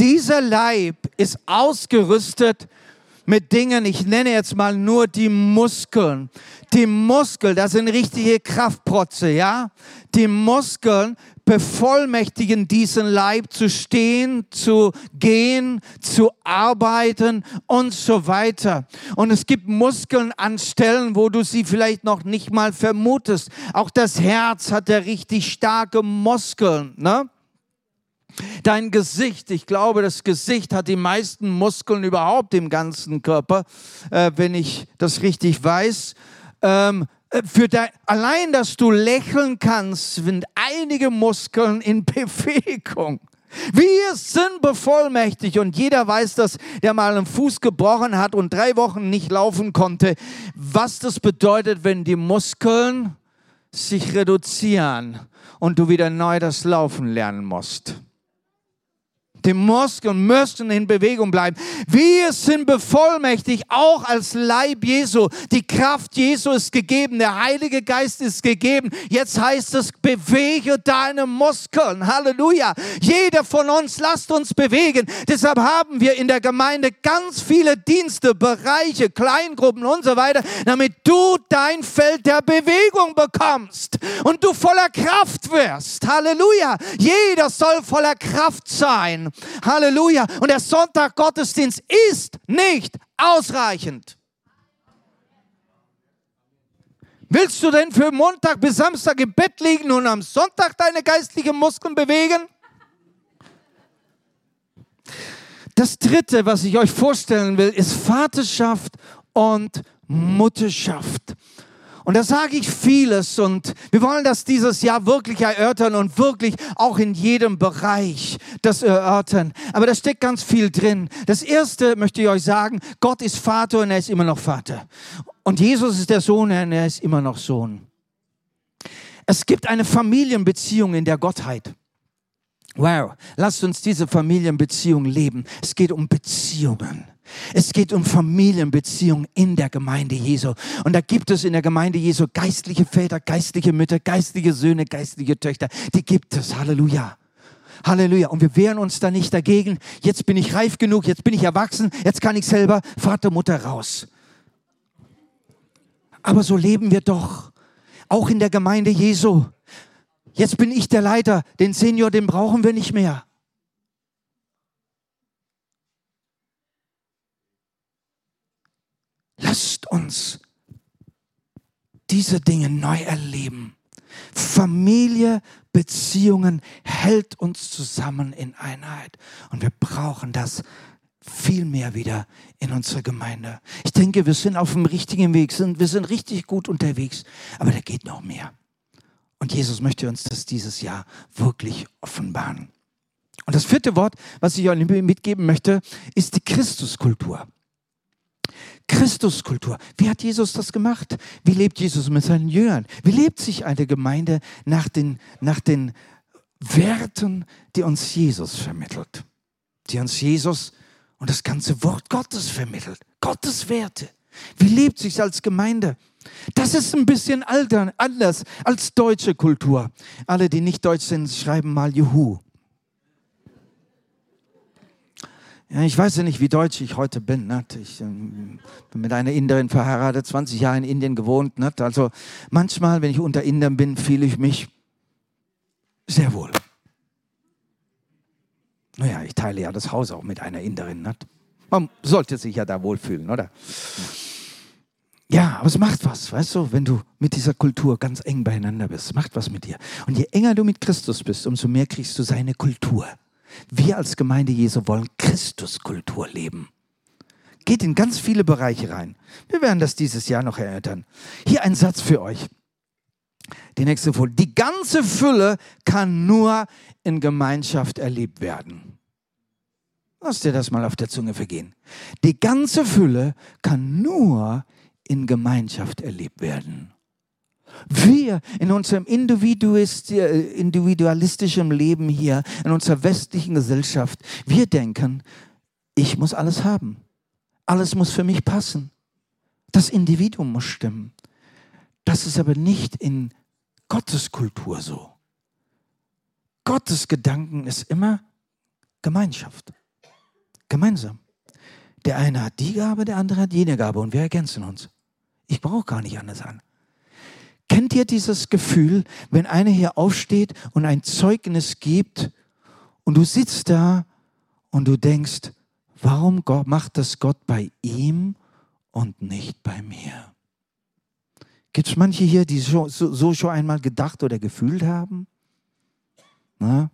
Speaker 1: Dieser Leib ist ausgerüstet mit Dingen, ich nenne jetzt mal nur die Muskeln. Die Muskeln, das sind richtige Kraftprotze, ja? Die Muskeln bevollmächtigen diesen Leib zu stehen, zu gehen, zu arbeiten und so weiter. Und es gibt Muskeln an Stellen, wo du sie vielleicht noch nicht mal vermutest. Auch das Herz hat ja richtig starke Muskeln, ne? Dein Gesicht, ich glaube, das Gesicht hat die meisten Muskeln überhaupt im ganzen Körper, äh, wenn ich das richtig weiß. Ähm, äh, für dein, allein, dass du lächeln kannst, sind einige Muskeln in Bewegung. Wir sind bevollmächtigt und jeder weiß das, der mal einen Fuß gebrochen hat und drei Wochen nicht laufen konnte, was das bedeutet, wenn die Muskeln sich reduzieren und du wieder neu das Laufen lernen musst. Die Muskeln müssen in Bewegung bleiben. Wir sind bevollmächtigt, auch als Leib Jesu. Die Kraft Jesu ist gegeben, der Heilige Geist ist gegeben. Jetzt heißt es, bewege deine Muskeln. Halleluja. Jeder von uns, lasst uns bewegen. Deshalb haben wir in der Gemeinde ganz viele Dienste, Bereiche, Kleingruppen und so weiter, damit du dein Feld der Bewegung bekommst und du voller Kraft wirst. Halleluja. Jeder soll voller Kraft sein. Halleluja. Und der Sonntag Gottesdienst ist nicht ausreichend. Willst du denn für Montag bis Samstag im Bett liegen und am Sonntag deine geistlichen Muskeln bewegen? Das dritte, was ich euch vorstellen will, ist Vaterschaft und Mutterschaft. Und da sage ich vieles und wir wollen das dieses Jahr wirklich erörtern und wirklich auch in jedem Bereich das erörtern. Aber da steckt ganz viel drin. Das erste möchte ich euch sagen, Gott ist Vater und er ist immer noch Vater. Und Jesus ist der Sohn und er ist immer noch Sohn. Es gibt eine Familienbeziehung in der Gottheit. Wow, lasst uns diese Familienbeziehung leben. Es geht um Beziehungen. Es geht um Familienbeziehungen in der Gemeinde Jesu. Und da gibt es in der Gemeinde Jesu geistliche Väter, geistliche Mütter, geistliche Söhne, geistliche Töchter. Die gibt es. Halleluja. Halleluja. Und wir wehren uns da nicht dagegen. Jetzt bin ich reif genug, jetzt bin ich erwachsen, jetzt kann ich selber Vater, Mutter raus. Aber so leben wir doch. Auch in der Gemeinde Jesu. Jetzt bin ich der Leiter. Den Senior, den brauchen wir nicht mehr. Lasst uns diese Dinge neu erleben. Familie, Beziehungen hält uns zusammen in Einheit. Und wir brauchen das viel mehr wieder in unserer Gemeinde. Ich denke, wir sind auf dem richtigen Weg, wir sind richtig gut unterwegs, aber da geht noch mehr. Und Jesus möchte uns das dieses Jahr wirklich offenbaren. Und das vierte Wort, was ich euch mitgeben möchte, ist die Christuskultur. Christuskultur. Wie hat Jesus das gemacht? Wie lebt Jesus mit seinen Jüngern? Wie lebt sich eine Gemeinde nach den, nach den Werten, die uns Jesus vermittelt? Die uns Jesus und das ganze Wort Gottes vermittelt. Gottes Werte. Wie lebt sich als Gemeinde? Das ist ein bisschen anders als deutsche Kultur. Alle, die nicht deutsch sind, schreiben mal Juhu. Ja, ich weiß ja nicht, wie deutsch ich heute bin. Nicht? Ich ähm, bin mit einer Inderin verheiratet, 20 Jahre in Indien gewohnt. Nicht? Also manchmal, wenn ich unter Indern bin, fühle ich mich sehr wohl. Naja, ich teile ja das Haus auch mit einer Inderin. Nicht? Man sollte sich ja da wohlfühlen, oder? Ja, aber es macht was, weißt du, wenn du mit dieser Kultur ganz eng beieinander bist. Macht was mit dir. Und je enger du mit Christus bist, umso mehr kriegst du seine Kultur. Wir als Gemeinde Jesu wollen Christuskultur leben. Geht in ganz viele Bereiche rein. Wir werden das dieses Jahr noch erörtern. Hier ein Satz für euch. Die nächste Folie. Die ganze Fülle kann nur in Gemeinschaft erlebt werden. Lass dir das mal auf der Zunge vergehen. Die ganze Fülle kann nur in Gemeinschaft erlebt werden. Wir in unserem individualistischen Leben hier, in unserer westlichen Gesellschaft, wir denken, ich muss alles haben. Alles muss für mich passen. Das Individuum muss stimmen. Das ist aber nicht in Gottes Kultur so. Gottes Gedanken ist immer Gemeinschaft. Gemeinsam. Der eine hat die Gabe, der andere hat jene Gabe und wir ergänzen uns. Ich brauche gar nicht anders an. Kennt ihr dieses Gefühl, wenn einer hier aufsteht und ein Zeugnis gibt und du sitzt da und du denkst, warum macht das Gott bei ihm und nicht bei mir? Gibt es manche hier, die so, so, so, schon einmal gedacht oder gefühlt haben? Na?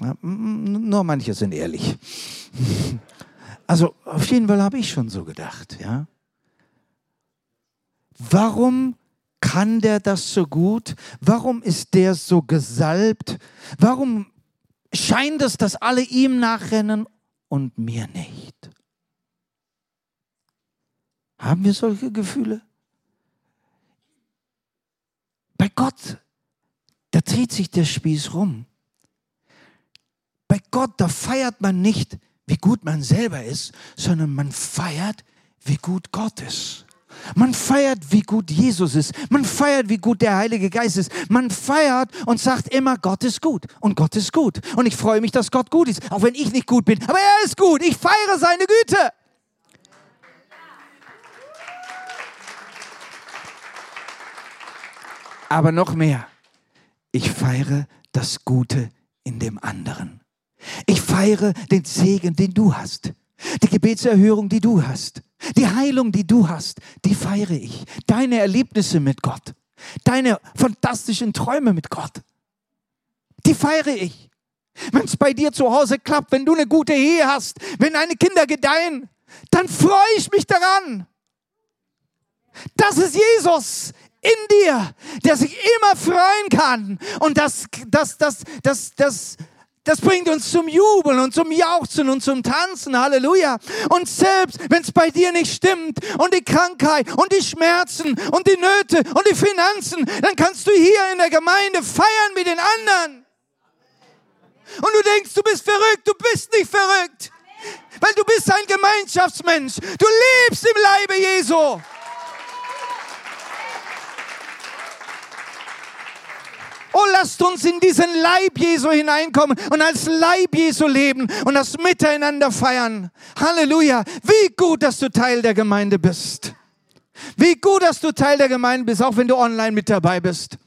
Speaker 1: Na, nur manche sind ehrlich. Also auf jeden Fall habe ich schon so gedacht, ja. Warum kann der das so gut? Warum ist der so gesalbt? Warum scheint es, dass alle ihm nachrennen und mir nicht? Haben wir solche Gefühle? Bei Gott, da dreht sich der Spieß rum. Bei Gott, da feiert man nicht, wie gut man selber ist, sondern man feiert, wie gut Gott ist. Man feiert, wie gut Jesus ist. Man feiert, wie gut der Heilige Geist ist. Man feiert und sagt immer, Gott ist gut. Und Gott ist gut. Und ich freue mich, dass Gott gut ist. Auch wenn ich nicht gut bin. Aber er ist gut. Ich feiere seine Güte. Aber noch mehr. Ich feiere das Gute in dem anderen. Ich feiere den Segen, den du hast. Die Gebetserhörung, die du hast. Die Heilung, die du hast, die feiere ich. Deine Erlebnisse mit Gott. Deine fantastischen Träume mit Gott. Die feiere ich. Wenn es bei dir zu Hause klappt, wenn du eine gute Ehe hast, wenn deine Kinder gedeihen, dann freue ich mich daran. Das ist Jesus in dir, der sich immer freuen kann. Und das, das, das, das, das, das bringt uns zum Jubeln und zum Jauchzen und zum Tanzen. Halleluja. Und selbst wenn es bei dir nicht stimmt und die Krankheit und die Schmerzen und die Nöte und die Finanzen, dann kannst du hier in der Gemeinde feiern mit den anderen. Und du denkst, du bist verrückt. Du bist nicht verrückt. Weil du bist ein Gemeinschaftsmensch. Du lebst im Leibe Jesu. Oh, lasst uns in diesen Leib Jesu hineinkommen und als Leib Jesu leben und das Miteinander feiern. Halleluja. Wie gut, dass du Teil der Gemeinde bist. Wie gut, dass du Teil der Gemeinde bist, auch wenn du online mit dabei bist.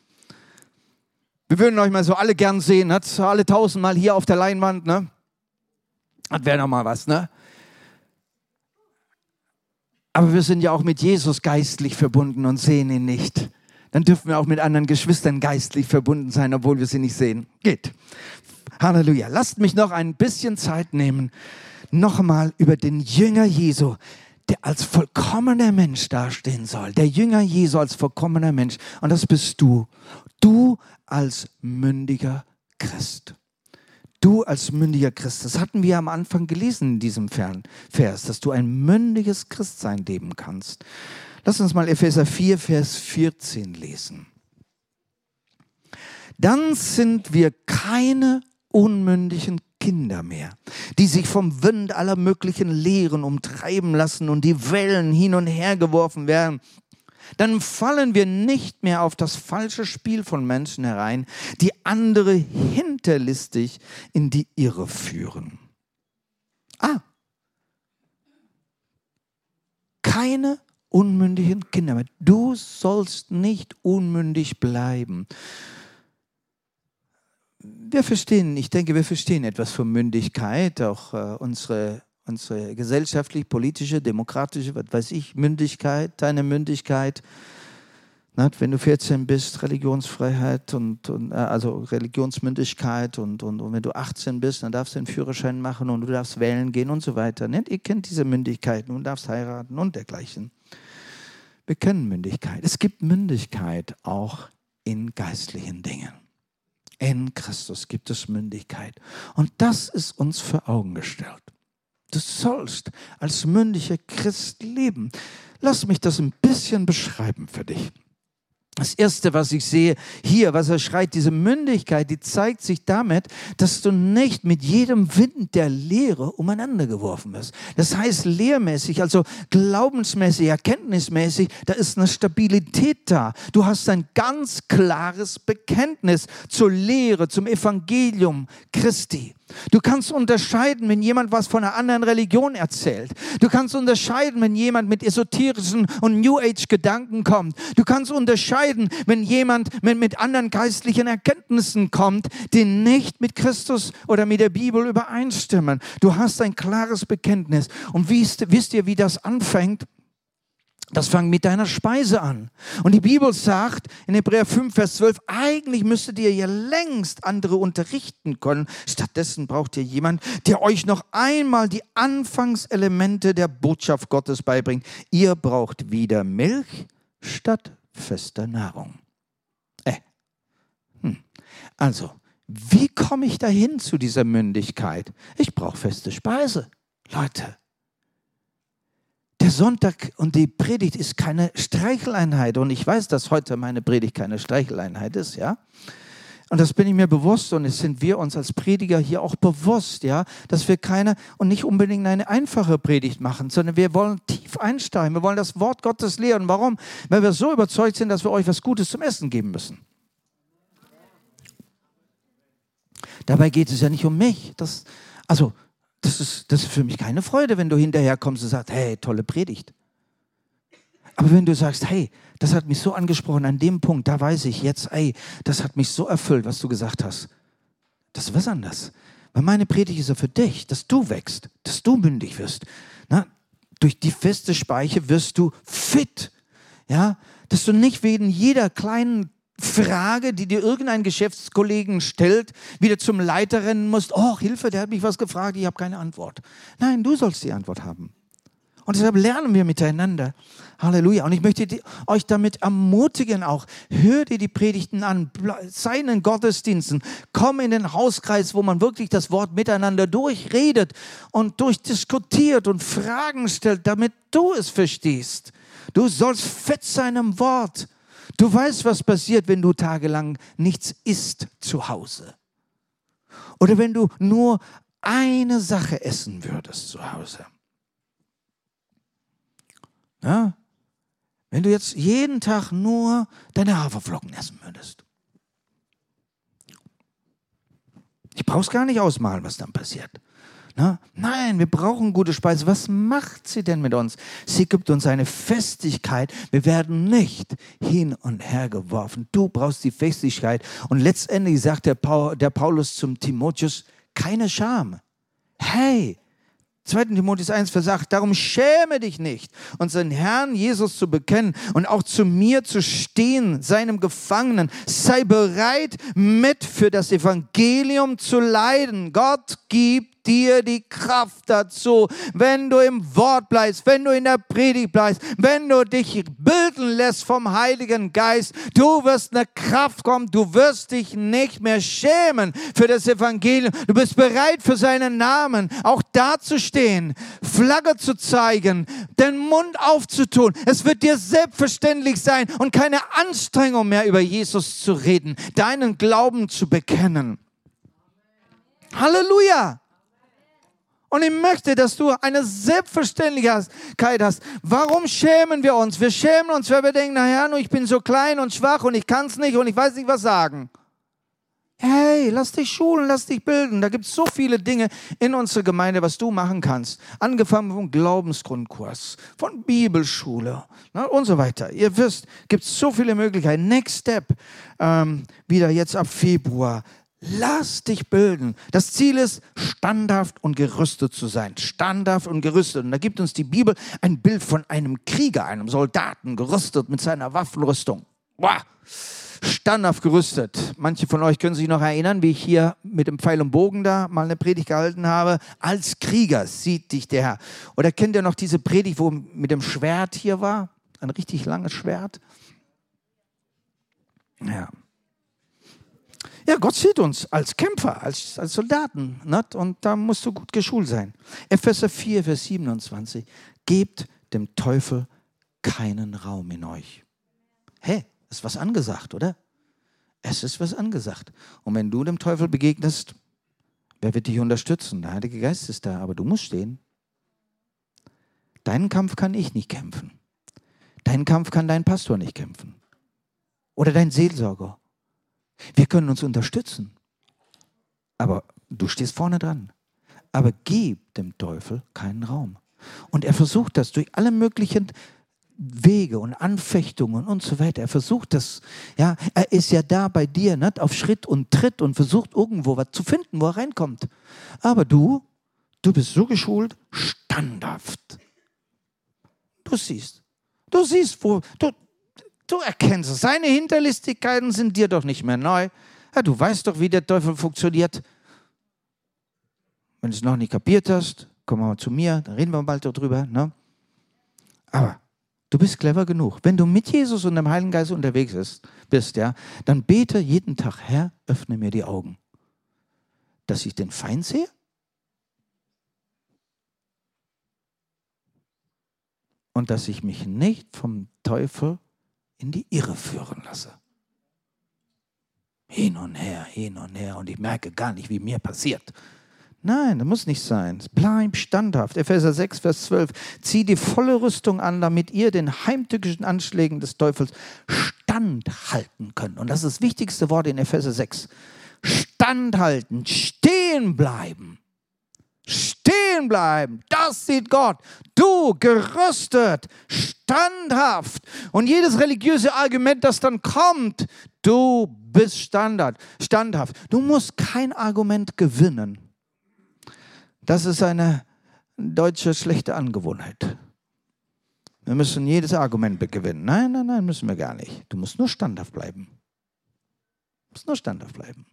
Speaker 1: Wir würden euch mal so alle gern sehen, ne? alle tausendmal hier auf der Leinwand. Ne? Das wäre noch mal was, ne? Aber wir sind ja auch mit Jesus geistlich verbunden und sehen ihn nicht dann dürfen wir auch mit anderen Geschwistern geistlich verbunden sein, obwohl wir sie nicht sehen. Geht. Halleluja. Lasst mich noch ein bisschen Zeit nehmen, nochmal über den Jünger Jesu, der als vollkommener Mensch dastehen soll. Der Jünger Jesu als vollkommener Mensch. Und das bist du. Du als mündiger Christ. Du als mündiger Christ. Das hatten wir am Anfang gelesen in diesem Vers, dass du ein mündiges Christsein leben kannst. Lass uns mal Epheser 4, Vers 14 lesen. Dann sind wir keine unmündigen Kinder mehr, die sich vom Wind aller möglichen Lehren umtreiben lassen und die Wellen hin und her geworfen werden. Dann fallen wir nicht mehr auf das falsche Spiel von Menschen herein, die andere hinterlistig in die Irre führen. Ah, keine unmündigen Kinder Du sollst nicht unmündig bleiben. Wir verstehen, ich denke, wir verstehen etwas von Mündigkeit, auch äh, unsere, unsere gesellschaftlich, politische, demokratische, was weiß ich, Mündigkeit, deine Mündigkeit. Wenn du 14 bist, Religionsfreiheit und, und äh, also Religionsmündigkeit und, und, und, wenn du 18 bist, dann darfst du einen Führerschein machen und du darfst wählen gehen und so weiter. Ihr kennt diese Mündigkeiten und darfst heiraten und dergleichen. Wir kennen Mündigkeit. Es gibt Mündigkeit auch in geistlichen Dingen. In Christus gibt es Mündigkeit. Und das ist uns vor Augen gestellt. Du sollst als mündiger Christ leben. Lass mich das ein bisschen beschreiben für dich. Das Erste, was ich sehe hier, was er schreit, diese Mündigkeit, die zeigt sich damit, dass du nicht mit jedem Wind der Lehre umeinander geworfen wirst. Das heißt, lehrmäßig, also glaubensmäßig, erkenntnismäßig, da ist eine Stabilität da. Du hast ein ganz klares Bekenntnis zur Lehre, zum Evangelium Christi. Du kannst unterscheiden, wenn jemand was von einer anderen Religion erzählt. Du kannst unterscheiden, wenn jemand mit esoterischen und New Age Gedanken kommt. Du kannst unterscheiden, wenn jemand mit anderen geistlichen Erkenntnissen kommt, die nicht mit Christus oder mit der Bibel übereinstimmen. Du hast ein klares Bekenntnis. Und wisst, wisst ihr, wie das anfängt? Das fängt mit deiner Speise an. Und die Bibel sagt in Hebräer 5, Vers 12, eigentlich müsstet ihr ja längst andere unterrichten können. Stattdessen braucht ihr jemanden, der euch noch einmal die Anfangselemente der Botschaft Gottes beibringt. Ihr braucht wieder Milch statt fester Nahrung. Äh. Hm. Also, wie komme ich dahin zu dieser Mündigkeit? Ich brauche feste Speise. Leute, der Sonntag und die Predigt ist keine Streicheleinheit. Und ich weiß, dass heute meine Predigt keine Streicheleinheit ist, ja. Und das bin ich mir bewusst und es sind wir uns als Prediger hier auch bewusst, ja, dass wir keine und nicht unbedingt eine einfache Predigt machen, sondern wir wollen tief einsteigen. Wir wollen das Wort Gottes lehren. Warum? Weil wir so überzeugt sind, dass wir euch was Gutes zum Essen geben müssen. Dabei geht es ja nicht um mich. Das, also das ist, das ist für mich keine Freude, wenn du hinterher kommst und sagst, hey, tolle Predigt. Aber wenn du sagst, hey, das hat mich so angesprochen an dem Punkt, da weiß ich jetzt, ey, das hat mich so erfüllt, was du gesagt hast. Das ist was anderes. Weil meine Predigt ist ja für dich, dass du wächst, dass du mündig wirst. Na, durch die feste Speiche wirst du fit. Ja, dass du nicht wegen jeder kleinen Frage, die dir irgendein Geschäftskollegen stellt, wieder zum Leiter rennen musst, oh Hilfe, der hat mich was gefragt, ich habe keine Antwort. Nein, du sollst die Antwort haben. Und deshalb lernen wir miteinander. Halleluja. Und ich möchte euch damit ermutigen auch. Hör dir die Predigten an. Sei in den Gottesdiensten. Komm in den Hauskreis, wo man wirklich das Wort miteinander durchredet und durchdiskutiert und Fragen stellt, damit du es verstehst. Du sollst fett sein im Wort. Du weißt, was passiert, wenn du tagelang nichts isst zu Hause. Oder wenn du nur eine Sache essen würdest zu Hause. Ja? Wenn du jetzt jeden Tag nur deine Haferflocken essen würdest. Ich brauch's gar nicht ausmalen, was dann passiert. Na? Nein, wir brauchen gute Speise. Was macht sie denn mit uns? Sie gibt uns eine Festigkeit. Wir werden nicht hin und her geworfen. Du brauchst die Festigkeit. Und letztendlich sagt der, Paulus zum Timotheus, keine Scham. Hey, 2. Timotheus 1 versagt, darum schäme dich nicht, unseren Herrn Jesus zu bekennen und auch zu mir zu stehen, seinem Gefangenen. Sei bereit, mit für das Evangelium zu leiden. Gott gibt dir die Kraft dazu, wenn du im Wort bleibst, wenn du in der Predigt bleibst, wenn du dich bilden lässt vom Heiligen Geist. Du wirst eine Kraft kommen, du wirst dich nicht mehr schämen für das Evangelium. Du bist bereit für seinen Namen auch dazustehen, Flagge zu zeigen, den Mund aufzutun. Es wird dir selbstverständlich sein und keine Anstrengung mehr über Jesus zu reden, deinen Glauben zu bekennen. Halleluja! Und ich möchte, dass du eine Selbstverständlichkeit hast. Warum schämen wir uns? Wir schämen uns, weil wir denken, naja, nur ich bin so klein und schwach und ich kann es nicht und ich weiß nicht, was sagen. Hey, lass dich schulen, lass dich bilden. Da gibt es so viele Dinge in unserer Gemeinde, was du machen kannst. Angefangen vom Glaubensgrundkurs, von Bibelschule ne, und so weiter. Ihr wisst, gibt so viele Möglichkeiten. Next Step, ähm, wieder jetzt ab Februar. Lass dich bilden. Das Ziel ist, standhaft und gerüstet zu sein. Standhaft und gerüstet. Und da gibt uns die Bibel ein Bild von einem Krieger, einem Soldaten, gerüstet mit seiner Waffenrüstung. Wow. Standhaft gerüstet. Manche von euch können sich noch erinnern, wie ich hier mit dem Pfeil und Bogen da mal eine Predigt gehalten habe. Als Krieger sieht dich der Herr. Oder kennt ihr noch diese Predigt, wo mit dem Schwert hier war? Ein richtig langes Schwert. Ja. Ja, Gott sieht uns als Kämpfer, als, als Soldaten. Nicht? Und da musst du gut geschult sein. Epheser 4, Vers 27. Gebt dem Teufel keinen Raum in euch. Hä, hey, ist was angesagt, oder? Es ist was angesagt. Und wenn du dem Teufel begegnest, wer wird dich unterstützen? Der Heilige Geist ist da, aber du musst stehen. Deinen Kampf kann ich nicht kämpfen. Deinen Kampf kann dein Pastor nicht kämpfen. Oder dein Seelsorger wir können uns unterstützen. Aber du stehst vorne dran. Aber gib dem Teufel keinen Raum. Und er versucht das durch alle möglichen Wege und Anfechtungen und so weiter. Er versucht das, ja, er ist ja da bei dir, nicht? auf Schritt und Tritt und versucht irgendwo was zu finden, wo er reinkommt. Aber du, du bist so geschult, standhaft. Du siehst, du siehst, wo, du, Du erkennst es. Seine Hinterlistigkeiten sind dir doch nicht mehr neu. Ja, du weißt doch, wie der Teufel funktioniert. Wenn du es noch nicht kapiert hast, komm mal zu mir, dann reden wir bald darüber. Ne? Aber du bist clever genug. Wenn du mit Jesus und dem Heiligen Geist unterwegs bist, bist, ja, dann bete jeden Tag, Herr, öffne mir die Augen, dass ich den Feind sehe. Und dass ich mich nicht vom Teufel in die Irre führen lasse. Hin und her, hin und her und ich merke gar nicht, wie mir passiert. Nein, das muss nicht sein. Bleib standhaft. Epheser 6, Vers 12. Zieh die volle Rüstung an, damit ihr den heimtückischen Anschlägen des Teufels standhalten könnt. Und das ist das wichtigste Wort in Epheser 6. Standhalten, stehen bleiben. Stehen bleiben, das sieht Gott. Du gerüstet, standhaft. Und jedes religiöse Argument, das dann kommt, du bist Standard, standhaft. Du musst kein Argument gewinnen. Das ist eine deutsche schlechte Angewohnheit. Wir müssen jedes Argument gewinnen. Nein, nein, nein, müssen wir gar nicht. Du musst nur standhaft bleiben. Muss nur standhaft bleiben.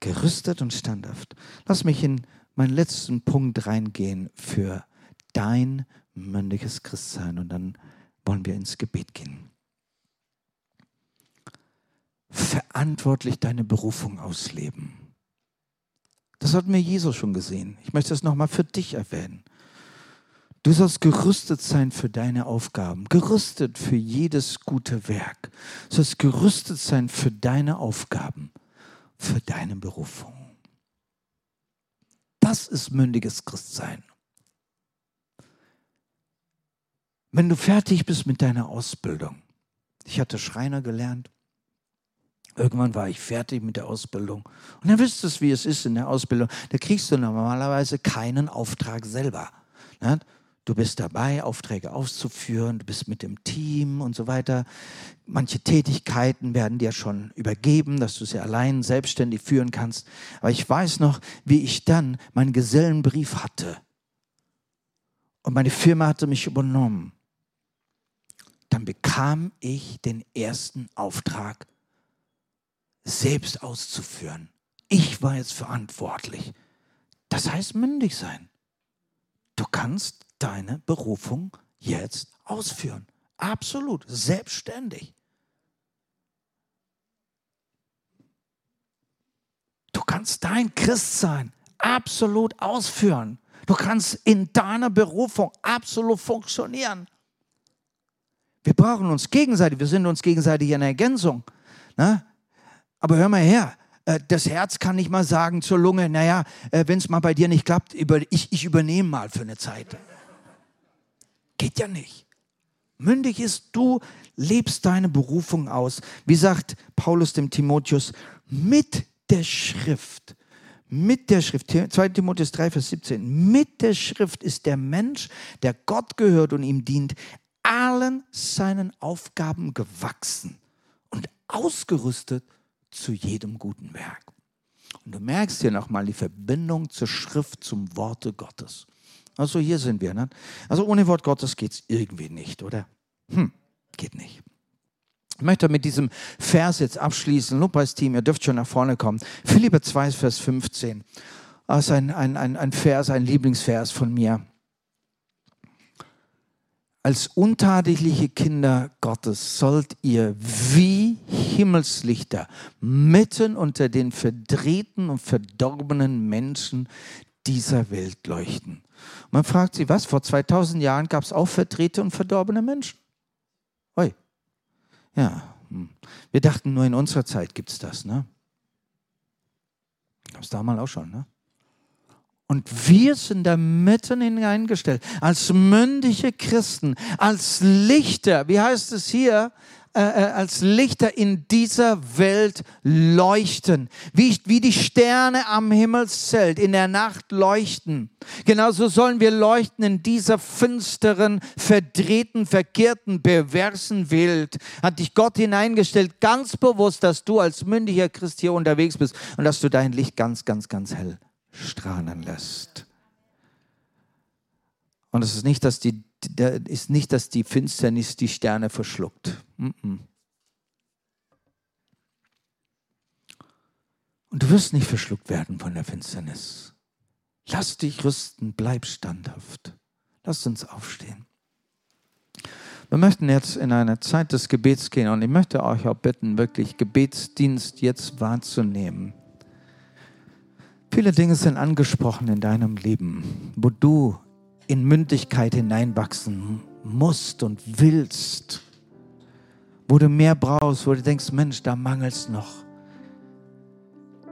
Speaker 1: Gerüstet und standhaft. Lass mich in meinen letzten Punkt reingehen für dein mündiges Christsein und dann wollen wir ins Gebet gehen. Verantwortlich deine Berufung ausleben. Das hat mir Jesus schon gesehen. Ich möchte das nochmal für dich erwähnen. Du sollst gerüstet sein für deine Aufgaben, gerüstet für jedes gute Werk. Du sollst gerüstet sein für deine Aufgaben, für deine Berufung. Das ist mündiges Christsein. Wenn du fertig bist mit deiner Ausbildung, ich hatte Schreiner gelernt, Irgendwann war ich fertig mit der Ausbildung. Und dann wisst ihr, wie es ist in der Ausbildung. Da kriegst du normalerweise keinen Auftrag selber. Du bist dabei, Aufträge auszuführen, du bist mit dem Team und so weiter. Manche Tätigkeiten werden dir schon übergeben, dass du sie allein selbstständig führen kannst. Aber ich weiß noch, wie ich dann meinen Gesellenbrief hatte. Und meine Firma hatte mich übernommen. Dann bekam ich den ersten Auftrag selbst auszuführen. Ich war jetzt verantwortlich. Das heißt mündig sein. Du kannst deine Berufung jetzt ausführen. Absolut, selbstständig. Du kannst dein Christsein absolut ausführen. Du kannst in deiner Berufung absolut funktionieren. Wir brauchen uns gegenseitig, wir sind uns gegenseitig in Ergänzung. Ne? Aber hör mal her, äh, das Herz kann nicht mal sagen zur Lunge, naja, äh, wenn es mal bei dir nicht klappt, ich, ich übernehme mal für eine Zeit. Geht ja nicht. Mündig ist, du lebst deine Berufung aus. Wie sagt Paulus dem Timotheus, mit der Schrift. Mit der Schrift, 2 Timotheus 3, Vers 17, mit der Schrift ist der Mensch, der Gott gehört und ihm dient, allen seinen Aufgaben gewachsen und ausgerüstet zu jedem guten Werk. Und du merkst hier nochmal die Verbindung zur Schrift, zum Worte Gottes. Also hier sind wir. Ne? Also ohne Wort Gottes geht es irgendwie nicht, oder? Hm, geht nicht. Ich möchte mit diesem Vers jetzt abschließen. Lobpreisteam, ihr dürft schon nach vorne kommen. Philipper 2, Vers 15. Das ist ein, ein, ein, ein Vers, ein Lieblingsvers von mir als untadliche Kinder Gottes sollt ihr wie Himmelslichter mitten unter den verdrehten und verdorbenen Menschen dieser Welt leuchten. Man fragt sich, was? Vor 2000 Jahren gab es auch verdrehte und verdorbene Menschen? Oi. Ja, hm. wir dachten nur in unserer Zeit gibt es das, ne? Gab es damals auch schon, ne? Und wir sind da mitten hineingestellt, als mündige Christen, als Lichter, wie heißt es hier, äh, äh, als Lichter in dieser Welt leuchten, wie, wie die Sterne am Himmelszelt in der Nacht leuchten. Genauso sollen wir leuchten in dieser finsteren, verdrehten, verkehrten, perversen Welt. Hat dich Gott hineingestellt, ganz bewusst, dass du als mündiger Christ hier unterwegs bist und dass du dein Licht ganz, ganz, ganz hell strahlen lässt. Und es ist nicht, dass die, ist nicht, dass die Finsternis die Sterne verschluckt. Und du wirst nicht verschluckt werden von der Finsternis. Lass dich rüsten, bleib standhaft. Lass uns aufstehen. Wir möchten jetzt in eine Zeit des Gebets gehen und ich möchte euch auch bitten, wirklich Gebetsdienst jetzt wahrzunehmen. Viele Dinge sind angesprochen in deinem Leben, wo du in Mündigkeit hineinwachsen musst und willst, wo du mehr brauchst, wo du denkst, Mensch, da mangelt es noch.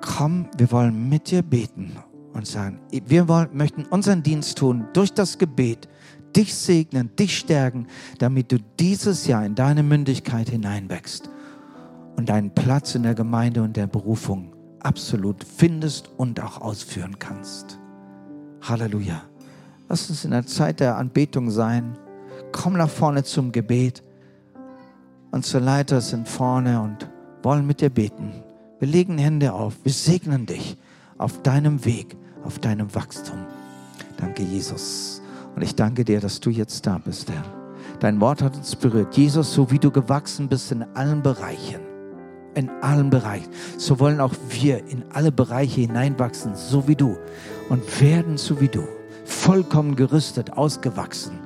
Speaker 1: Komm, wir wollen mit dir beten und sagen, wir wollen, möchten unseren Dienst tun durch das Gebet, dich segnen, dich stärken, damit du dieses Jahr in deine Mündigkeit hineinwächst und deinen Platz in der Gemeinde und der Berufung absolut findest und auch ausführen kannst. Halleluja. Lass uns in der Zeit der Anbetung sein. Komm nach vorne zum Gebet. Unsere Leiter sind vorne und wollen mit dir beten. Wir legen Hände auf. Wir segnen dich auf deinem Weg, auf deinem Wachstum. Danke, Jesus. Und ich danke dir, dass du jetzt da bist, Herr. Dein Wort hat uns berührt. Jesus, so wie du gewachsen bist in allen Bereichen in allen Bereichen. So wollen auch wir in alle Bereiche hineinwachsen, so wie du. Und werden so wie du. Vollkommen gerüstet, ausgewachsen.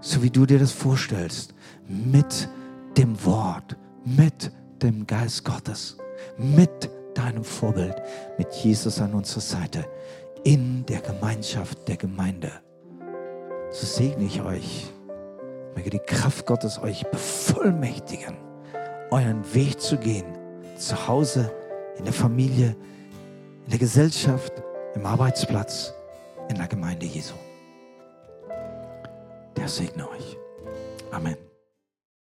Speaker 1: So wie du dir das vorstellst. Mit dem Wort, mit dem Geist Gottes, mit deinem Vorbild, mit Jesus an unserer Seite, in der Gemeinschaft der Gemeinde. So segne ich euch. Möge die Kraft Gottes euch bevollmächtigen, euren Weg zu gehen, zu Hause, in der Familie, in der Gesellschaft, im Arbeitsplatz, in der Gemeinde Jesu. Der segne euch. Amen.